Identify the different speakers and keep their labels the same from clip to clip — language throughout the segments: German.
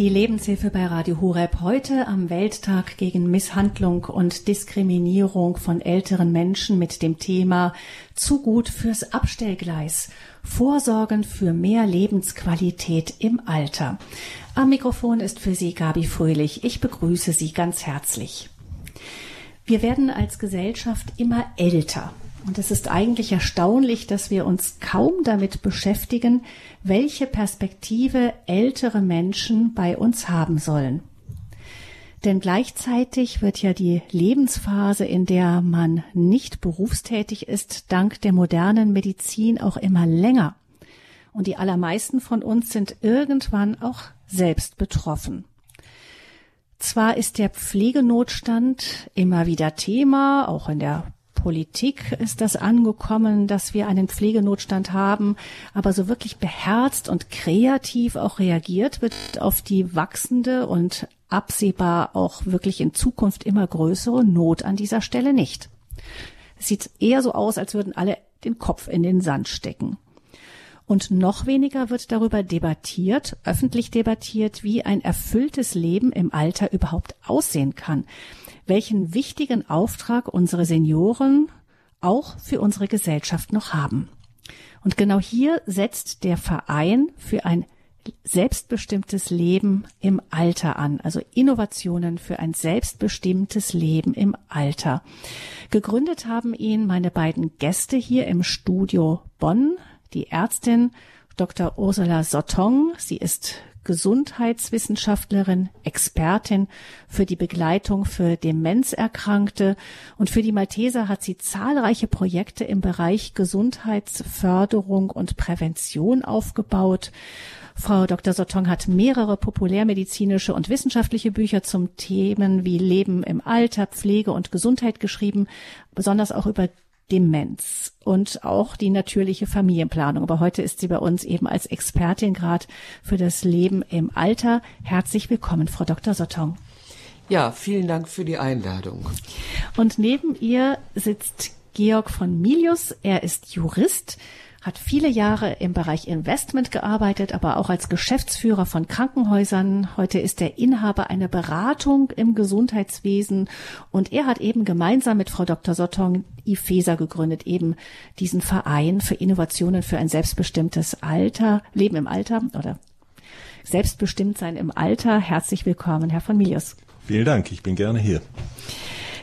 Speaker 1: Die Lebenshilfe bei Radio Horeb heute am Welttag gegen Misshandlung und Diskriminierung von älteren Menschen mit dem Thema Zu gut fürs Abstellgleis. Vorsorgen für mehr Lebensqualität im Alter. Am Mikrofon ist für Sie Gabi Fröhlich. Ich begrüße Sie ganz herzlich. Wir werden als Gesellschaft immer älter. Und es ist eigentlich erstaunlich, dass wir uns kaum damit beschäftigen, welche Perspektive ältere Menschen bei uns haben sollen. Denn gleichzeitig wird ja die Lebensphase, in der man nicht berufstätig ist, dank der modernen Medizin auch immer länger. Und die allermeisten von uns sind irgendwann auch selbst betroffen. Zwar ist der Pflegenotstand immer wieder Thema, auch in der Politik ist das angekommen, dass wir einen Pflegenotstand haben, aber so wirklich beherzt und kreativ auch reagiert wird auf die wachsende und absehbar auch wirklich in Zukunft immer größere Not an dieser Stelle nicht. Es sieht eher so aus, als würden alle den Kopf in den Sand stecken. Und noch weniger wird darüber debattiert, öffentlich debattiert, wie ein erfülltes Leben im Alter überhaupt aussehen kann welchen wichtigen Auftrag unsere Senioren auch für unsere Gesellschaft noch haben. Und genau hier setzt der Verein für ein selbstbestimmtes Leben im Alter an, also Innovationen für ein selbstbestimmtes Leben im Alter. Gegründet haben ihn meine beiden Gäste hier im Studio Bonn, die Ärztin Dr. Ursula Sottong. Sie ist Gesundheitswissenschaftlerin, Expertin für die Begleitung für Demenzerkrankte und für die Malteser hat sie zahlreiche Projekte im Bereich Gesundheitsförderung und Prävention aufgebaut. Frau Dr. Sottong hat mehrere populärmedizinische und wissenschaftliche Bücher zum Themen wie Leben im Alter, Pflege und Gesundheit geschrieben, besonders auch über Demenz und auch die natürliche Familienplanung. Aber heute ist sie bei uns eben als Expertin gerade für das Leben im Alter. Herzlich willkommen, Frau Dr. Sottong.
Speaker 2: Ja, vielen Dank für die Einladung.
Speaker 1: Und neben ihr sitzt Georg von Milius. Er ist Jurist, hat viele Jahre im Bereich Investment gearbeitet, aber auch als Geschäftsführer von Krankenhäusern. Heute ist er Inhaber einer Beratung im Gesundheitswesen und er hat eben gemeinsam mit Frau Dr. Sottong IFESA gegründet, eben diesen Verein für Innovationen für ein selbstbestimmtes Alter, Leben im Alter oder selbstbestimmt sein im Alter. Herzlich willkommen, Herr von Milius.
Speaker 3: Vielen Dank, ich bin gerne hier.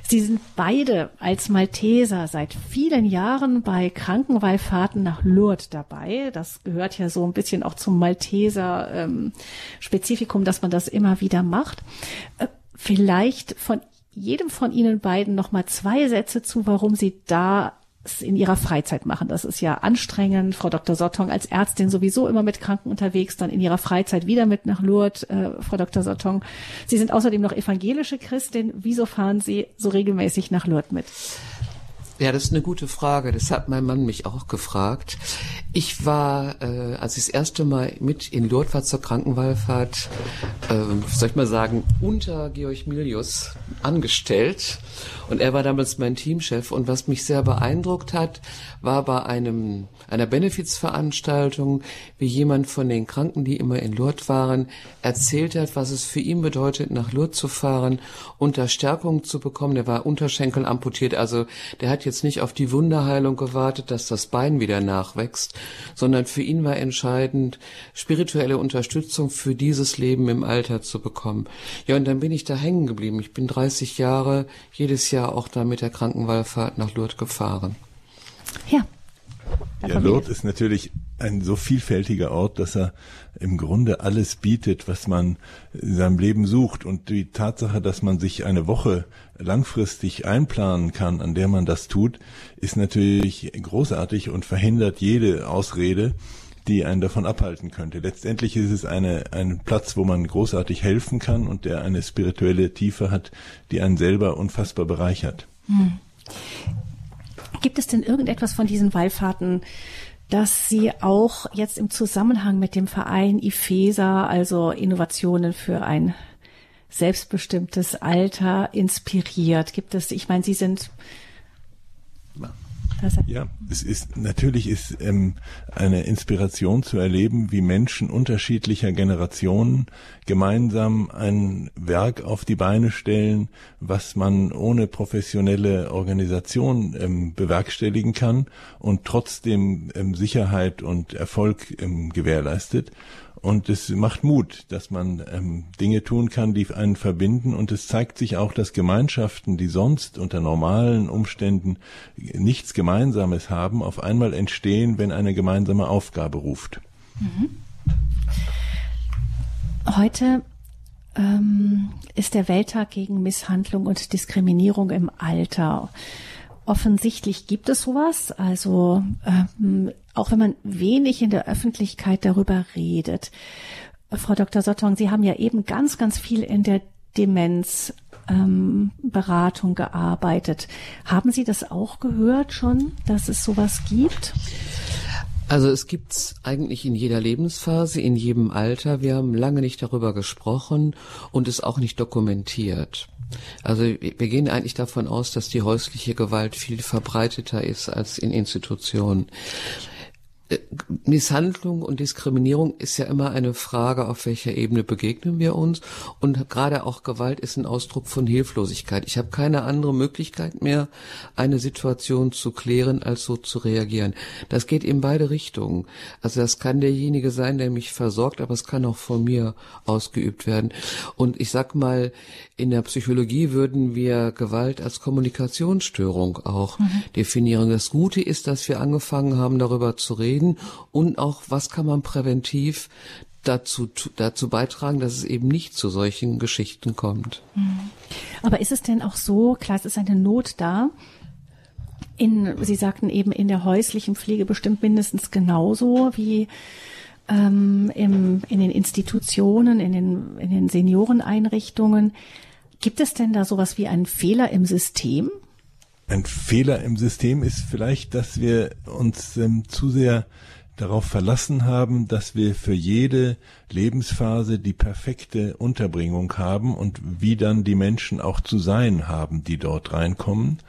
Speaker 1: Sie sind beide als Malteser seit vielen Jahren bei Krankenwallfahrten nach Lourdes dabei. Das gehört ja so ein bisschen auch zum Malteser ähm, dass man das immer wieder macht. Äh, vielleicht von jedem von Ihnen beiden noch mal zwei Sätze zu, warum Sie da in ihrer Freizeit machen. Das ist ja anstrengend. Frau Dr. Sottong als Ärztin sowieso immer mit Kranken unterwegs, dann in ihrer Freizeit wieder mit nach Lourdes. Äh, Frau Dr. Sottong, Sie sind außerdem noch evangelische Christin. Wieso fahren Sie so regelmäßig nach Lourdes mit?
Speaker 2: Ja, das ist eine gute Frage. Das hat mein Mann mich auch gefragt. Ich war, äh, als ich das erste Mal mit in Lourdes war zur Krankenwallfahrt, äh, soll ich mal sagen, unter Georg Milius angestellt. Und er war damals mein Teamchef. Und was mich sehr beeindruckt hat, war bei einem, einer Benefizveranstaltung, wie jemand von den Kranken, die immer in Lourdes waren, erzählt hat, was es für ihn bedeutet, nach Lourdes zu fahren, unter Stärkung zu bekommen. Der war Unterschenkel amputiert, also der hat jetzt nicht auf die Wunderheilung gewartet, dass das Bein wieder nachwächst, sondern für ihn war entscheidend, spirituelle Unterstützung für dieses Leben im Alter zu bekommen. Ja, und dann bin ich da hängen geblieben. Ich bin 30 Jahre jedes Jahr auch da mit der Krankenwallfahrt nach Lourdes gefahren.
Speaker 1: Ja.
Speaker 3: Ja, Lourdes ist natürlich ein so vielfältiger Ort, dass er im Grunde alles bietet, was man in seinem Leben sucht. Und die Tatsache, dass man sich eine Woche langfristig einplanen kann, an der man das tut, ist natürlich großartig und verhindert jede Ausrede, die einen davon abhalten könnte. Letztendlich ist es eine, ein Platz, wo man großartig helfen kann und der eine spirituelle Tiefe hat, die einen selber unfassbar bereichert. Hm.
Speaker 1: Gibt es denn irgendetwas von diesen Wallfahrten, dass Sie auch jetzt im Zusammenhang mit dem Verein IFESA, also Innovationen für ein selbstbestimmtes Alter, inspiriert? Gibt es, ich meine, Sie sind
Speaker 3: Ja, es ist natürlich ist ähm, eine Inspiration zu erleben, wie Menschen unterschiedlicher Generationen gemeinsam ein Werk auf die Beine stellen, was man ohne professionelle Organisation ähm, bewerkstelligen kann und trotzdem ähm, Sicherheit und Erfolg ähm, gewährleistet. Und es macht Mut, dass man ähm, Dinge tun kann, die einen verbinden. Und es zeigt sich auch, dass Gemeinschaften, die sonst unter normalen Umständen nichts Gemeinsames haben, auf einmal entstehen, wenn eine gemeinsame Aufgabe ruft. Mhm.
Speaker 1: Heute ähm, ist der Welttag gegen Misshandlung und Diskriminierung im Alter. Offensichtlich gibt es sowas. Also ähm, auch wenn man wenig in der Öffentlichkeit darüber redet. Frau Dr. Sottong, Sie haben ja eben ganz, ganz viel in der Demenzberatung ähm, gearbeitet. Haben Sie das auch gehört schon, dass es sowas gibt?
Speaker 2: Also es gibt's eigentlich in jeder Lebensphase, in jedem Alter. Wir haben lange nicht darüber gesprochen und es auch nicht dokumentiert. Also wir gehen eigentlich davon aus, dass die häusliche Gewalt viel verbreiteter ist als in Institutionen. Misshandlung und Diskriminierung ist ja immer eine Frage, auf welcher Ebene begegnen wir uns. Und gerade auch Gewalt ist ein Ausdruck von Hilflosigkeit. Ich habe keine andere Möglichkeit mehr, eine Situation zu klären, als so zu reagieren. Das geht in beide Richtungen. Also das kann derjenige sein, der mich versorgt, aber es kann auch von mir ausgeübt werden. Und ich sag mal, in der Psychologie würden wir Gewalt als Kommunikationsstörung auch mhm. definieren. Das Gute ist, dass wir angefangen haben, darüber zu reden und auch, was kann man präventiv dazu, dazu beitragen, dass es eben nicht zu solchen Geschichten kommt. Mhm.
Speaker 1: Aber ist es denn auch so, klar, es ist eine Not da, in, Sie sagten eben in der häuslichen Pflege bestimmt mindestens genauso wie ähm, im, in den Institutionen, in den, in den Senioreneinrichtungen. Gibt es denn da sowas wie einen Fehler im System?
Speaker 3: Ein Fehler im System ist vielleicht, dass wir uns ähm, zu sehr darauf verlassen haben, dass wir für jede Lebensphase die perfekte Unterbringung haben und wie dann die Menschen auch zu sein haben, die dort reinkommen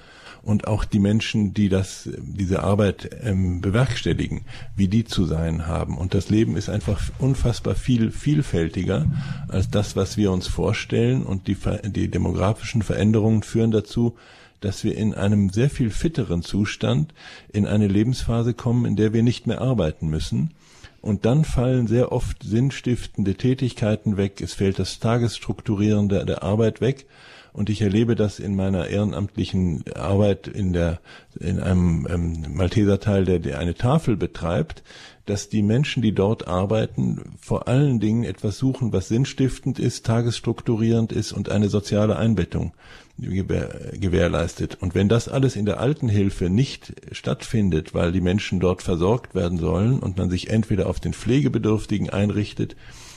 Speaker 3: und auch die Menschen, die das, diese Arbeit ähm, bewerkstelligen, wie die zu sein haben. Und das Leben ist einfach unfassbar viel vielfältiger als das, was wir uns vorstellen. Und die, die demografischen Veränderungen führen dazu, dass wir in einem sehr viel fitteren Zustand in eine Lebensphase kommen, in der wir nicht mehr arbeiten müssen. Und dann fallen sehr oft sinnstiftende Tätigkeiten weg. Es fällt das Tagesstrukturieren der, der Arbeit weg. Und ich erlebe das in meiner ehrenamtlichen Arbeit in der, in einem ähm, Malteserteil, der, der eine Tafel betreibt, dass die Menschen, die dort arbeiten, vor allen Dingen etwas suchen, was sinnstiftend ist, tagesstrukturierend ist und eine soziale Einbettung gewähr, gewährleistet. Und wenn das alles in der Altenhilfe nicht stattfindet, weil die Menschen dort versorgt werden sollen und man sich entweder auf den Pflegebedürftigen einrichtet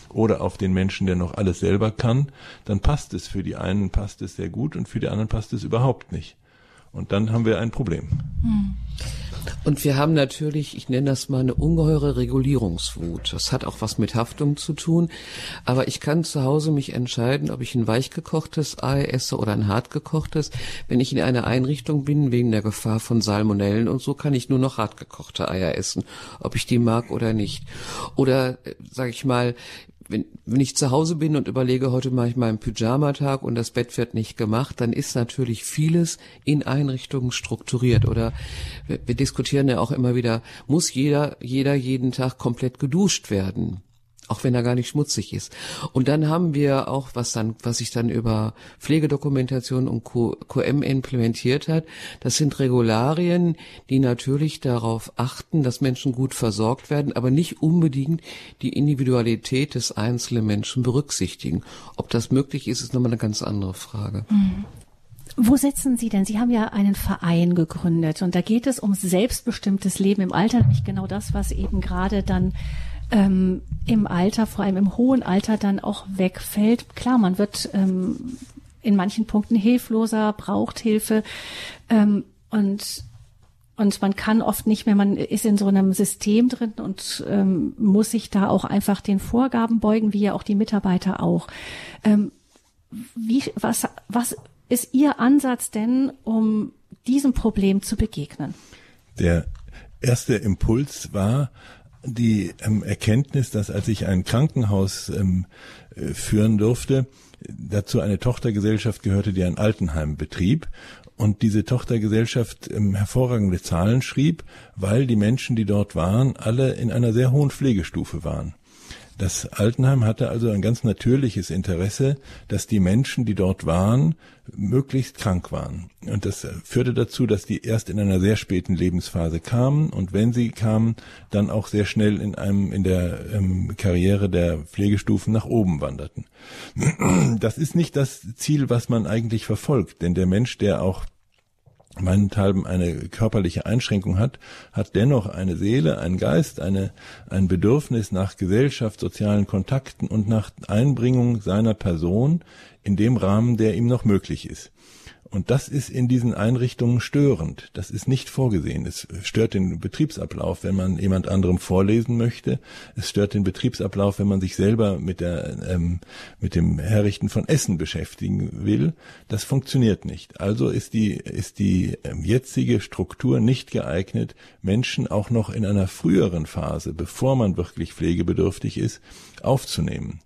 Speaker 3: oder auf den Menschen, der noch alles selber kann, dann passt es für die einen passt es sehr gut und für die anderen passt es überhaupt nicht. Und dann haben wir ein Problem. Hm.
Speaker 2: Und wir haben natürlich, ich nenne das mal eine ungeheure Regulierungswut. Das hat auch was mit Haftung zu tun. Aber ich kann zu Hause mich entscheiden, ob ich ein weichgekochtes Ei esse oder ein hartgekochtes. Wenn ich in einer Einrichtung bin, wegen der Gefahr von Salmonellen und so, kann ich nur noch hartgekochte Eier essen, ob ich die mag oder nicht. Oder, äh, sage ich mal, wenn, wenn ich zu Hause bin und überlege, heute mache ich mal einen Pyjamatag und das Bett wird nicht gemacht, dann ist natürlich vieles in Einrichtungen strukturiert. Oder wir, wir diskutieren ja auch immer wieder, muss jeder, jeder jeden Tag komplett geduscht werden? Auch wenn er gar nicht schmutzig ist. Und dann haben wir auch, was dann, was sich dann über Pflegedokumentation und QM implementiert hat, das sind Regularien, die natürlich darauf achten, dass Menschen gut versorgt werden, aber nicht unbedingt die Individualität des einzelnen Menschen berücksichtigen. Ob das möglich ist, ist nochmal eine ganz andere Frage. Mhm.
Speaker 1: Wo setzen Sie denn? Sie haben ja einen Verein gegründet und da geht es um selbstbestimmtes Leben im Alter, nämlich genau das, was eben gerade dann ähm, im Alter, vor allem im hohen Alter, dann auch wegfällt. Klar, man wird ähm, in manchen Punkten hilfloser, braucht Hilfe ähm, und und man kann oft nicht mehr, man ist in so einem System drin und ähm, muss sich da auch einfach den Vorgaben beugen, wie ja auch die Mitarbeiter auch. Ähm, wie, was, was ist Ihr Ansatz denn, um diesem Problem zu begegnen?
Speaker 3: Der erste Impuls war die ähm, Erkenntnis, dass als ich ein Krankenhaus ähm, äh, führen durfte, dazu eine Tochtergesellschaft gehörte, die ein Altenheim betrieb und diese Tochtergesellschaft ähm, hervorragende Zahlen schrieb, weil die Menschen, die dort waren, alle in einer sehr hohen Pflegestufe waren. Das Altenheim hatte also ein ganz natürliches Interesse, dass die Menschen, die dort waren, möglichst krank waren. Und das führte dazu, dass die erst in einer sehr späten Lebensphase kamen und wenn sie kamen, dann auch sehr schnell in einem, in der ähm, Karriere der Pflegestufen nach oben wanderten. Das ist nicht das Ziel, was man eigentlich verfolgt, denn der Mensch, der auch meinethalben eine körperliche Einschränkung hat, hat dennoch eine Seele, einen Geist, eine, ein Bedürfnis nach Gesellschaft, sozialen Kontakten und nach Einbringung seiner Person in dem Rahmen, der ihm noch möglich ist. Und das ist in diesen Einrichtungen störend. Das ist nicht vorgesehen. Es stört den Betriebsablauf, wenn man jemand anderem vorlesen möchte. Es stört den Betriebsablauf, wenn man sich selber mit der, ähm, mit dem Herrichten von Essen beschäftigen will. Das funktioniert nicht. Also ist die, ist die ähm, jetzige Struktur nicht geeignet, Menschen auch noch in einer früheren Phase, bevor man wirklich pflegebedürftig ist, aufzunehmen.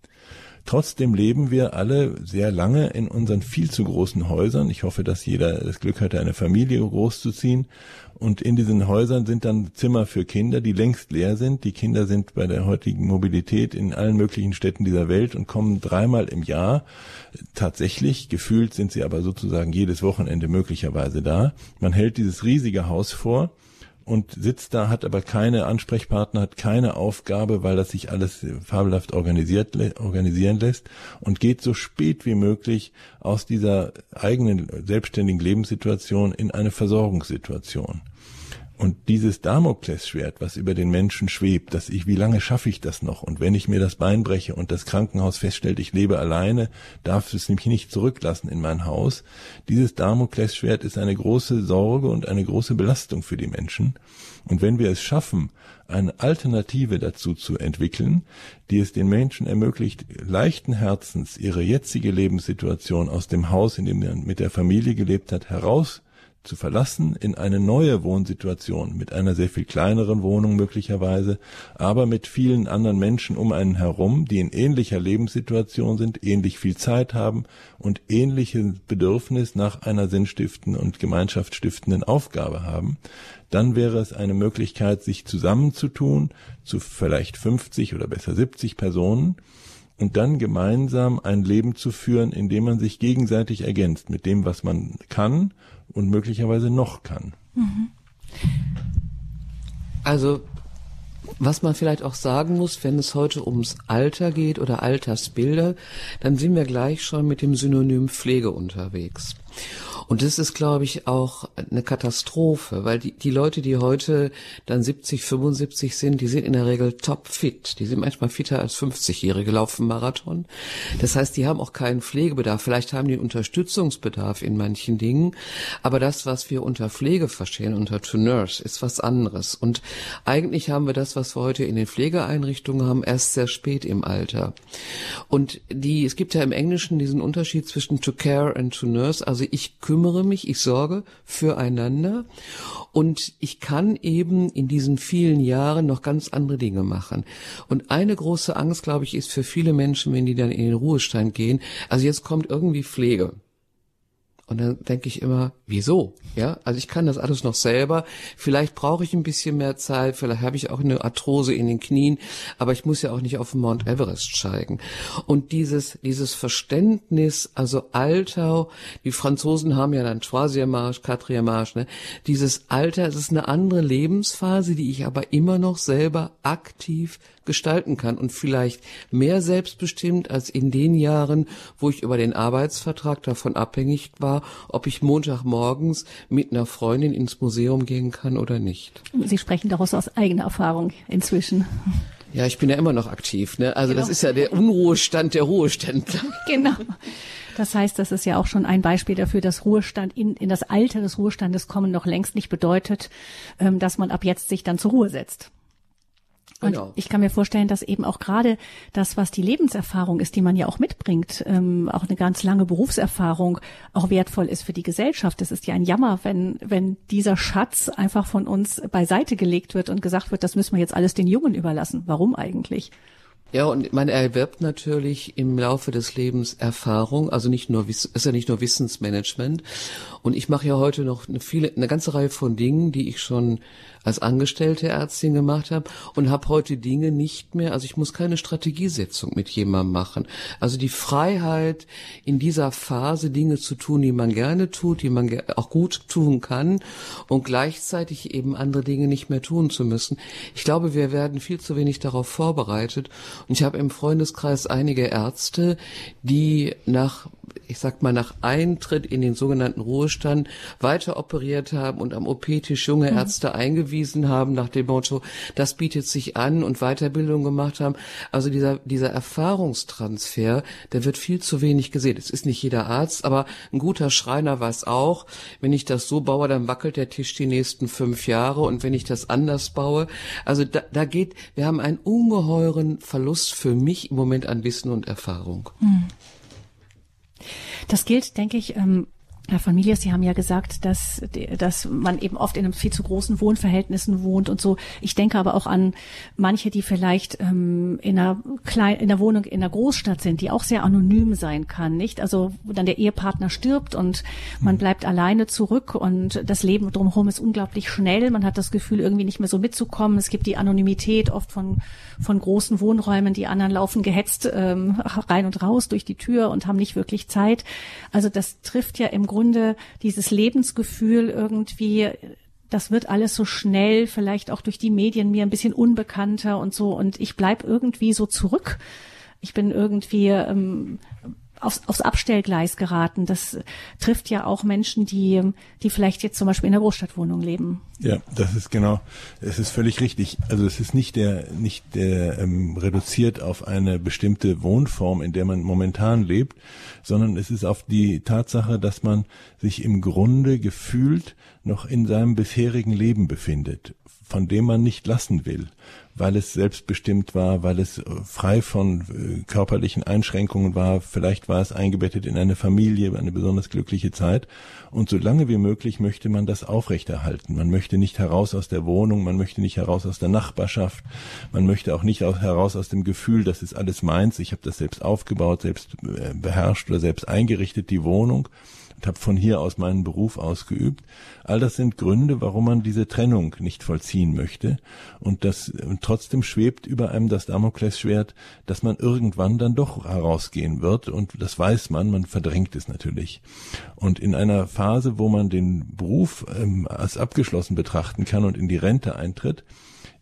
Speaker 3: Trotzdem leben wir alle sehr lange in unseren viel zu großen Häusern. Ich hoffe, dass jeder das Glück hatte, eine Familie großzuziehen. Und in diesen Häusern sind dann Zimmer für Kinder, die längst leer sind. Die Kinder sind bei der heutigen Mobilität in allen möglichen Städten dieser Welt und kommen dreimal im Jahr. Tatsächlich, gefühlt sind sie aber sozusagen jedes Wochenende möglicherweise da. Man hält dieses riesige Haus vor und sitzt da, hat aber keine Ansprechpartner, hat keine Aufgabe, weil das sich alles fabelhaft organisiert, organisieren lässt und geht so spät wie möglich aus dieser eigenen selbstständigen Lebenssituation in eine Versorgungssituation. Und dieses Damoklesschwert, was über den Menschen schwebt, dass ich, wie lange schaffe ich das noch? Und wenn ich mir das Bein breche und das Krankenhaus feststellt, ich lebe alleine, darf es mich nicht zurücklassen in mein Haus. Dieses Damoklesschwert ist eine große Sorge und eine große Belastung für die Menschen. Und wenn wir es schaffen, eine Alternative dazu zu entwickeln, die es den Menschen ermöglicht, leichten Herzens ihre jetzige Lebenssituation aus dem Haus, in dem man mit der Familie gelebt hat, heraus zu verlassen in eine neue Wohnsituation mit einer sehr viel kleineren Wohnung möglicherweise, aber mit vielen anderen Menschen um einen herum, die in ähnlicher Lebenssituation sind, ähnlich viel Zeit haben und ähnliches Bedürfnis nach einer sinnstiftenden und gemeinschaftsstiftenden Aufgabe haben, dann wäre es eine Möglichkeit, sich zusammenzutun zu vielleicht 50 oder besser 70 Personen und dann gemeinsam ein Leben zu führen, in dem man sich gegenseitig ergänzt mit dem, was man kann und möglicherweise noch kann. Mhm.
Speaker 2: Also was man vielleicht auch sagen muss, wenn es heute ums Alter geht oder Altersbilder, dann sind wir gleich schon mit dem Synonym Pflege unterwegs. Und das ist, glaube ich, auch eine Katastrophe, weil die, die Leute, die heute dann 70, 75 sind, die sind in der Regel topfit. Die sind manchmal fitter als 50-Jährige, laufen Marathon. Das heißt, die haben auch keinen Pflegebedarf. Vielleicht haben die Unterstützungsbedarf in manchen Dingen. Aber das, was wir unter Pflege verstehen, unter to nurse, ist was anderes. Und eigentlich haben wir das, was wir heute in den Pflegeeinrichtungen haben, erst sehr spät im Alter. Und die, es gibt ja im Englischen diesen Unterschied zwischen to care and to nurse. Also ich kümmere mich, ich sorge füreinander und ich kann eben in diesen vielen Jahren noch ganz andere Dinge machen. Und eine große Angst, glaube ich, ist für viele Menschen, wenn die dann in den Ruhestand gehen, also jetzt kommt irgendwie Pflege. Und dann denke ich immer, wieso? Ja, also ich kann das alles noch selber. Vielleicht brauche ich ein bisschen mehr Zeit, vielleicht habe ich auch eine Arthrose in den Knien, aber ich muss ja auch nicht auf Mount Everest steigen. Und dieses, dieses Verständnis, also Alter, die Franzosen haben ja dann Quatrième Marche, ne? Dieses Alter, es ist eine andere Lebensphase, die ich aber immer noch selber aktiv gestalten kann und vielleicht mehr selbstbestimmt als in den Jahren, wo ich über den Arbeitsvertrag davon abhängig war, ob ich Montagmorgens mit einer Freundin ins Museum gehen kann oder nicht.
Speaker 1: Sie sprechen daraus aus eigener Erfahrung inzwischen.
Speaker 2: Ja, ich bin ja immer noch aktiv. Ne? Also genau. das ist ja der Unruhestand der Ruheständler.
Speaker 1: Genau. Das heißt, das ist ja auch schon ein Beispiel dafür, dass Ruhestand in, in das Alter des Ruhestandes kommen noch längst nicht bedeutet, ähm, dass man ab jetzt sich dann zur Ruhe setzt. Und genau. ich kann mir vorstellen, dass eben auch gerade das, was die Lebenserfahrung ist, die man ja auch mitbringt, ähm, auch eine ganz lange Berufserfahrung, auch wertvoll ist für die Gesellschaft. Es ist ja ein Jammer, wenn, wenn dieser Schatz einfach von uns beiseite gelegt wird und gesagt wird, das müssen wir jetzt alles den Jungen überlassen. Warum eigentlich?
Speaker 2: Ja, und man erwirbt natürlich im Laufe des Lebens Erfahrung, also nicht nur, ist ja nicht nur Wissensmanagement. Und ich mache ja heute noch eine viele, eine ganze Reihe von Dingen, die ich schon als angestellte Ärztin gemacht habe und habe heute Dinge nicht mehr, also ich muss keine Strategiesetzung mit jemandem machen. Also die Freiheit in dieser Phase Dinge zu tun, die man gerne tut, die man auch gut tun kann und gleichzeitig eben andere Dinge nicht mehr tun zu müssen. Ich glaube, wir werden viel zu wenig darauf vorbereitet und ich habe im Freundeskreis einige Ärzte, die nach ich sag mal, nach Eintritt in den sogenannten Ruhestand weiter operiert haben und am OP-Tisch junge mhm. Ärzte eingewiesen haben nach dem Motto, das bietet sich an und Weiterbildung gemacht haben. Also dieser, dieser Erfahrungstransfer, der wird viel zu wenig gesehen. Es ist nicht jeder Arzt, aber ein guter Schreiner weiß auch, wenn ich das so baue, dann wackelt der Tisch die nächsten fünf Jahre und wenn ich das anders baue, also da, da geht, wir haben einen ungeheuren Verlust für mich im Moment an Wissen und Erfahrung. Mhm.
Speaker 1: Das gilt, denke ich, ähm, Herr von Milius, Sie haben ja gesagt, dass, dass man eben oft in einem viel zu großen Wohnverhältnissen wohnt und so. Ich denke aber auch an manche, die vielleicht ähm, in einer kleinen, in der Wohnung in einer Großstadt sind, die auch sehr anonym sein kann, nicht? Also wo dann der Ehepartner stirbt und man hm. bleibt alleine zurück und das Leben drumherum ist unglaublich schnell. Man hat das Gefühl, irgendwie nicht mehr so mitzukommen. Es gibt die Anonymität oft von von großen Wohnräumen. Die anderen laufen gehetzt ähm, rein und raus durch die Tür und haben nicht wirklich Zeit. Also das trifft ja im Grunde dieses Lebensgefühl irgendwie das wird alles so schnell, vielleicht auch durch die Medien mir ein bisschen unbekannter und so. Und ich bleib irgendwie so zurück. Ich bin irgendwie ähm, aufs, aufs Abstellgleis geraten. Das trifft ja auch Menschen, die, die vielleicht jetzt zum Beispiel in der Großstadtwohnung leben.
Speaker 3: Ja, das ist genau, es ist völlig richtig. Also es ist nicht der, nicht der ähm, reduziert auf eine bestimmte Wohnform, in der man momentan lebt, sondern es ist auf die Tatsache, dass man sich im Grunde gefühlt noch in seinem bisherigen Leben befindet, von dem man nicht lassen will weil es selbstbestimmt war, weil es äh, frei von äh, körperlichen Einschränkungen war, vielleicht war es eingebettet in eine Familie, eine besonders glückliche Zeit. Und so lange wie möglich möchte man das aufrechterhalten. Man möchte nicht heraus aus der Wohnung, man möchte nicht heraus aus der Nachbarschaft, man möchte auch nicht heraus aus dem Gefühl, das ist alles meins, ich habe das selbst aufgebaut, selbst äh, beherrscht oder selbst eingerichtet, die Wohnung habe von hier aus meinen Beruf ausgeübt. All das sind Gründe, warum man diese Trennung nicht vollziehen möchte. Und das und trotzdem schwebt über einem das Damoklesschwert, dass man irgendwann dann doch herausgehen wird. Und das weiß man, man verdrängt es natürlich. Und in einer Phase, wo man den Beruf ähm, als abgeschlossen betrachten kann und in die Rente eintritt,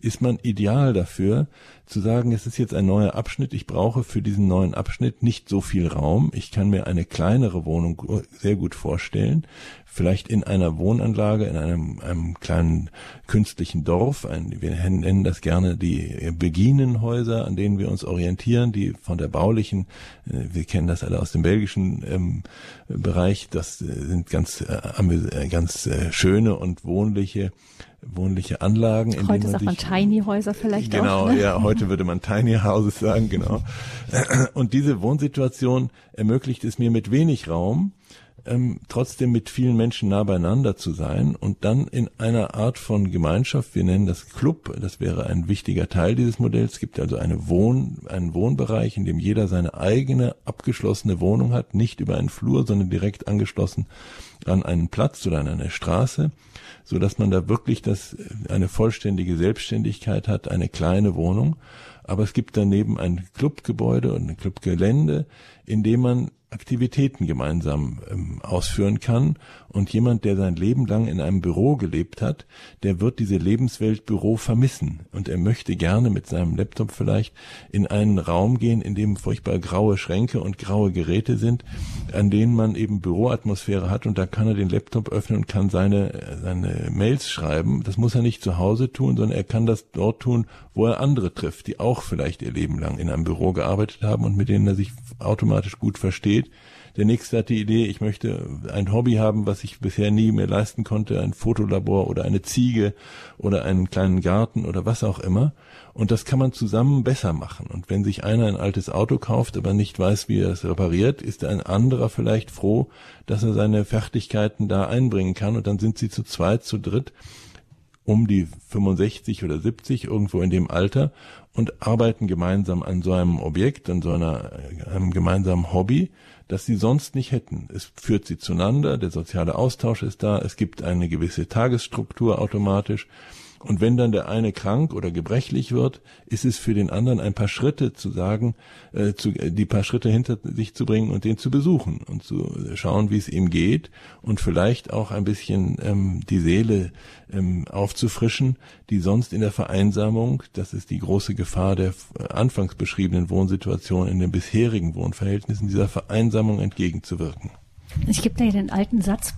Speaker 3: ist man ideal dafür, zu sagen, es ist jetzt ein neuer Abschnitt, ich brauche für diesen neuen Abschnitt nicht so viel Raum, ich kann mir eine kleinere Wohnung sehr gut vorstellen, vielleicht in einer Wohnanlage, in einem, einem kleinen künstlichen Dorf, ein, wir nennen das gerne die Beginenhäuser, an denen wir uns orientieren, die von der baulichen, äh, wir kennen das alle aus dem belgischen ähm, Bereich, das äh, sind ganz, äh, ganz äh, schöne und wohnliche wohnliche Anlagen.
Speaker 1: In heute sagt man Tiny-Häuser vielleicht
Speaker 3: genau,
Speaker 1: auch.
Speaker 3: Genau, ne? ja, heute würde man Tiny Houses sagen, genau. Und diese Wohnsituation ermöglicht es mir mit wenig Raum, ähm, trotzdem mit vielen Menschen nah beieinander zu sein und dann in einer Art von Gemeinschaft, wir nennen das Club, das wäre ein wichtiger Teil dieses Modells. Es gibt also eine Wohn, einen Wohnbereich, in dem jeder seine eigene abgeschlossene Wohnung hat, nicht über einen Flur, sondern direkt angeschlossen an einen Platz oder an eine Straße so dass man da wirklich das, eine vollständige Selbstständigkeit hat, eine kleine Wohnung. Aber es gibt daneben ein Clubgebäude und ein Clubgelände, in dem man Aktivitäten gemeinsam ähm, ausführen kann. Und jemand, der sein Leben lang in einem Büro gelebt hat, der wird diese Lebenswelt Büro vermissen. Und er möchte gerne mit seinem Laptop vielleicht in einen Raum gehen, in dem furchtbar graue Schränke und graue Geräte sind, an denen man eben Büroatmosphäre hat. Und da kann er den Laptop öffnen und kann seine, seine Mails schreiben. Das muss er nicht zu Hause tun, sondern er kann das dort tun, wo er andere trifft, die auch vielleicht ihr Leben lang in einem Büro gearbeitet haben und mit denen er sich automatisch gut versteht. Der nächste hat die Idee, ich möchte ein Hobby haben, was ich bisher nie mehr leisten konnte, ein Fotolabor oder eine Ziege oder einen kleinen Garten oder was auch immer. Und das kann man zusammen besser machen. Und wenn sich einer ein altes Auto kauft, aber nicht weiß, wie er es repariert, ist ein anderer vielleicht froh, dass er seine Fertigkeiten da einbringen kann. Und dann sind sie zu zweit, zu dritt um die 65 oder 70 irgendwo in dem Alter und arbeiten gemeinsam an so einem Objekt, an so einer, einem gemeinsamen Hobby, das sie sonst nicht hätten. Es führt sie zueinander, der soziale Austausch ist da, es gibt eine gewisse Tagesstruktur automatisch und wenn dann der eine krank oder gebrechlich wird, ist es für den anderen ein paar Schritte zu sagen, äh, zu, die paar Schritte hinter sich zu bringen und den zu besuchen und zu schauen, wie es ihm geht und vielleicht auch ein bisschen ähm, die Seele ähm, aufzufrischen, die sonst in der Vereinsamung, das ist die große Gefahr der anfangs beschriebenen Wohnsituation in den bisherigen Wohnverhältnissen, dieser Vereinsamung entgegenzuwirken.
Speaker 1: Ich gebe dir den alten Satz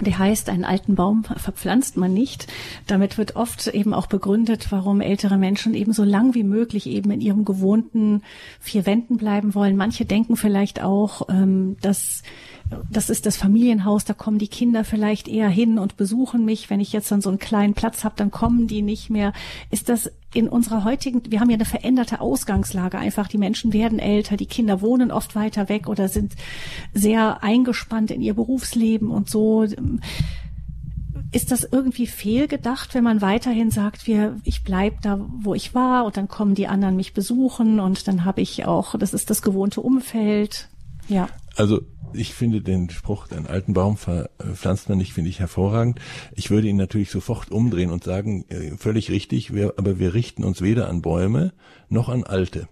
Speaker 1: der heißt, einen alten Baum verpflanzt man nicht. Damit wird oft eben auch begründet, warum ältere Menschen eben so lang wie möglich eben in ihrem gewohnten vier Wänden bleiben wollen. Manche denken vielleicht auch, ähm, dass das ist das Familienhaus, da kommen die Kinder vielleicht eher hin und besuchen mich. Wenn ich jetzt dann so einen kleinen Platz habe, dann kommen die nicht mehr. Ist das in unserer heutigen, wir haben ja eine veränderte Ausgangslage einfach. Die Menschen werden älter, die Kinder wohnen oft weiter weg oder sind sehr eingespannt in ihr Berufsleben und so. Ist das irgendwie fehlgedacht, wenn man weiterhin sagt, wir, ich bleib da, wo ich war und dann kommen die anderen mich besuchen und dann habe ich auch, das ist das gewohnte Umfeld. Ja.
Speaker 3: Also ich finde den Spruch, einen alten Baum pflanzt man nicht, finde ich hervorragend. Ich würde ihn natürlich sofort umdrehen und sagen, äh, völlig richtig, wir, aber wir richten uns weder an Bäume noch an Alte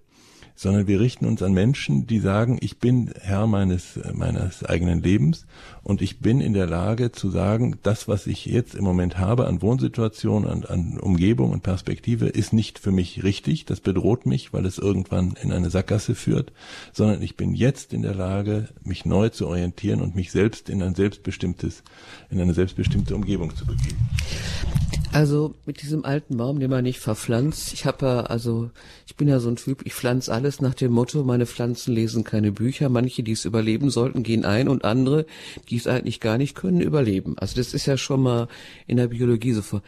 Speaker 3: sondern wir richten uns an Menschen, die sagen, ich bin Herr meines, meines eigenen Lebens und ich bin in der Lage zu sagen, das, was ich jetzt im Moment habe an Wohnsituation, an, an Umgebung und Perspektive, ist nicht für mich richtig, das bedroht mich, weil es irgendwann in eine Sackgasse führt, sondern ich bin jetzt in der Lage, mich neu zu orientieren und mich selbst in ein selbstbestimmtes, in eine selbstbestimmte Umgebung zu begeben.
Speaker 2: Also mit diesem alten Baum, den man nicht verpflanzt. Ich habe ja, also ich bin ja so ein Typ, ich pflanze alles nach dem Motto, meine Pflanzen lesen keine Bücher. Manche, die es überleben sollten, gehen ein und andere, die es eigentlich gar nicht können, überleben. Also das ist ja schon mal in der Biologie so vor.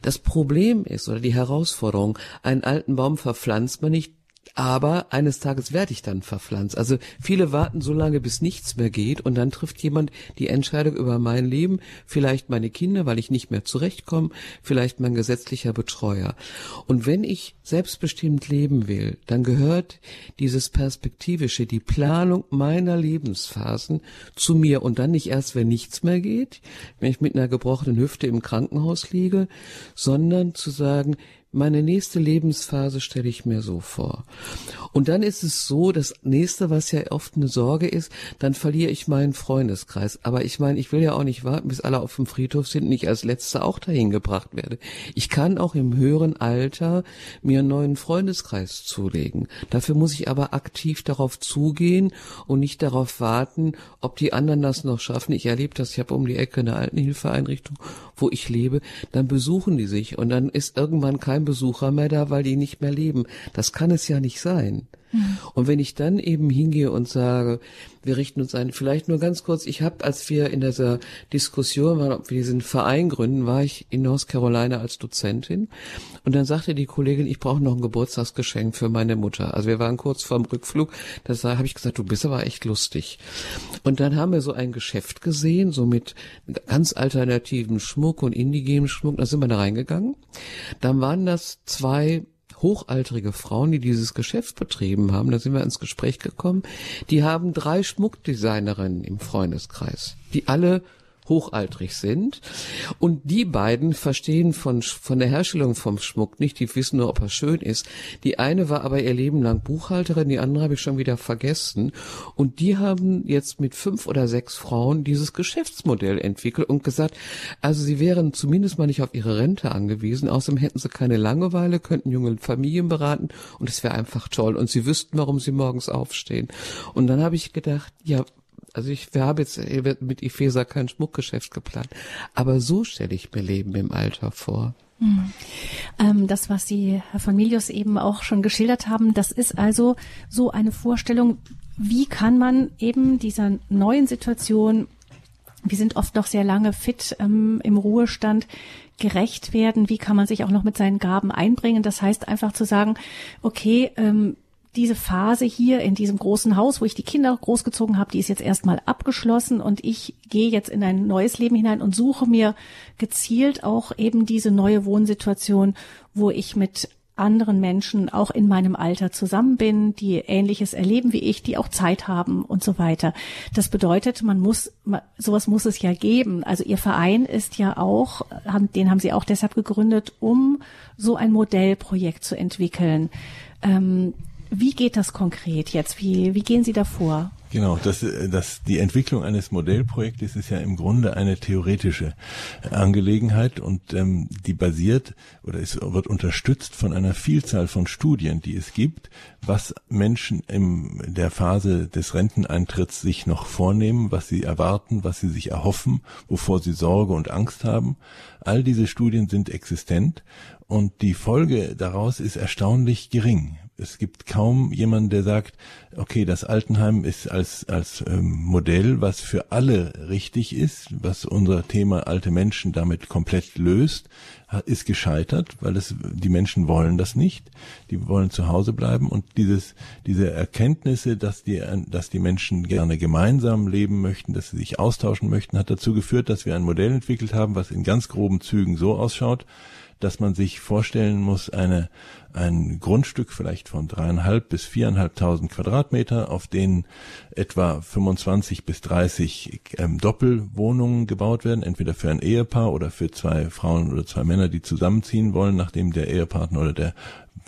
Speaker 2: Das Problem ist, oder die Herausforderung, einen alten Baum verpflanzt man nicht, aber eines Tages werde ich dann verpflanzt. Also viele warten so lange, bis nichts mehr geht und dann trifft jemand die Entscheidung über mein Leben, vielleicht meine Kinder, weil ich nicht mehr zurechtkomme, vielleicht mein gesetzlicher Betreuer. Und wenn ich selbstbestimmt leben will, dann gehört dieses Perspektivische, die Planung meiner Lebensphasen zu mir und dann nicht erst, wenn nichts mehr geht, wenn ich mit einer gebrochenen Hüfte im Krankenhaus liege, sondern zu sagen, meine nächste Lebensphase stelle ich mir so vor. Und dann ist es so, das nächste, was ja oft eine Sorge ist, dann verliere ich meinen Freundeskreis. Aber ich meine, ich will ja auch nicht warten, bis alle auf dem Friedhof sind und ich als Letzter auch dahin gebracht werde. Ich kann auch im höheren Alter mir einen neuen Freundeskreis zulegen. Dafür muss ich aber aktiv darauf zugehen und nicht darauf warten, ob die anderen das noch schaffen. Ich erlebe das, ich habe um die Ecke eine Altenhilfeeinrichtung, wo ich lebe, dann besuchen die sich und dann ist irgendwann kein Besucher mehr da, weil die nicht mehr leben. Das kann es ja nicht sein. Mhm. Und wenn ich dann eben hingehe und sage, wir richten uns ein, vielleicht nur ganz kurz, ich habe, als wir in dieser Diskussion waren, ob wir diesen Verein gründen, war ich in North Carolina als Dozentin und dann sagte die Kollegin, ich brauche noch ein Geburtstagsgeschenk für meine Mutter. Also wir waren kurz vorm Rückflug, da habe ich gesagt, du bist aber echt lustig. Und dann haben wir so ein Geschäft gesehen, so mit ganz alternativen Schmuck und indigenem Schmuck, da sind wir da reingegangen. Dann waren das zwei hochaltrige Frauen, die dieses Geschäft betrieben haben, da sind wir ins Gespräch gekommen, die haben drei Schmuckdesignerinnen im Freundeskreis, die alle hochaltrig sind. Und die beiden verstehen von, von der Herstellung vom Schmuck nicht, die wissen nur, ob er schön ist. Die eine war aber ihr Leben lang Buchhalterin, die andere habe ich schon wieder vergessen. Und die haben jetzt mit fünf oder sechs Frauen dieses Geschäftsmodell entwickelt und gesagt, also sie wären zumindest mal nicht auf ihre Rente angewiesen, außerdem hätten sie keine Langeweile, könnten junge Familien beraten und es wäre einfach toll. Und sie wüssten, warum sie morgens aufstehen. Und dann habe ich gedacht, ja, also ich wir haben jetzt mit Ifesa kein Schmuckgeschäft geplant, aber so stelle ich mir Leben im Alter vor.
Speaker 1: Hm. Ähm, das, was Sie, Herr von Milius, eben auch schon geschildert haben, das ist also so eine Vorstellung, wie kann man eben dieser neuen Situation, wir sind oft noch sehr lange fit ähm, im Ruhestand, gerecht werden? Wie kann man sich auch noch mit seinen Gaben einbringen? Das heißt einfach zu sagen, okay, ähm, diese Phase hier in diesem großen Haus, wo ich die Kinder großgezogen habe, die ist jetzt erstmal abgeschlossen und ich gehe jetzt in ein neues Leben hinein und suche mir gezielt auch eben diese neue Wohnsituation, wo ich mit anderen Menschen auch in meinem Alter zusammen bin, die Ähnliches erleben wie ich, die auch Zeit haben und so weiter. Das bedeutet, man muss, sowas muss es ja geben. Also Ihr Verein ist ja auch, den haben Sie auch deshalb gegründet, um so ein Modellprojekt zu entwickeln. Ähm, wie geht das konkret jetzt? Wie, wie gehen Sie davor?
Speaker 3: Genau, das, das, die Entwicklung eines Modellprojektes ist ja im Grunde eine theoretische Angelegenheit und ähm, die basiert oder es wird unterstützt von einer Vielzahl von Studien, die es gibt, was Menschen in der Phase des Renteneintritts sich noch vornehmen, was sie erwarten, was sie sich erhoffen, wovor sie Sorge und Angst haben. All diese Studien sind existent und die Folge daraus ist erstaunlich gering es gibt kaum jemanden, der sagt, okay, das Altenheim ist als, als ähm, Modell, was für alle richtig ist, was unser Thema alte Menschen damit komplett löst, ist gescheitert, weil es, die Menschen wollen das nicht. Die wollen zu Hause bleiben und dieses, diese Erkenntnisse, dass die, dass die Menschen gerne gemeinsam leben möchten, dass sie sich austauschen möchten, hat dazu geführt, dass wir ein Modell entwickelt haben, was in ganz groben Zügen so ausschaut, dass man sich vorstellen muss, eine, ein Grundstück vielleicht von dreieinhalb bis viereinhalbtausend Quadratmeter, auf denen etwa 25 bis 30 ähm, Doppelwohnungen gebaut werden, entweder für ein Ehepaar oder für zwei Frauen oder zwei Männer, die zusammenziehen wollen, nachdem der Ehepartner oder der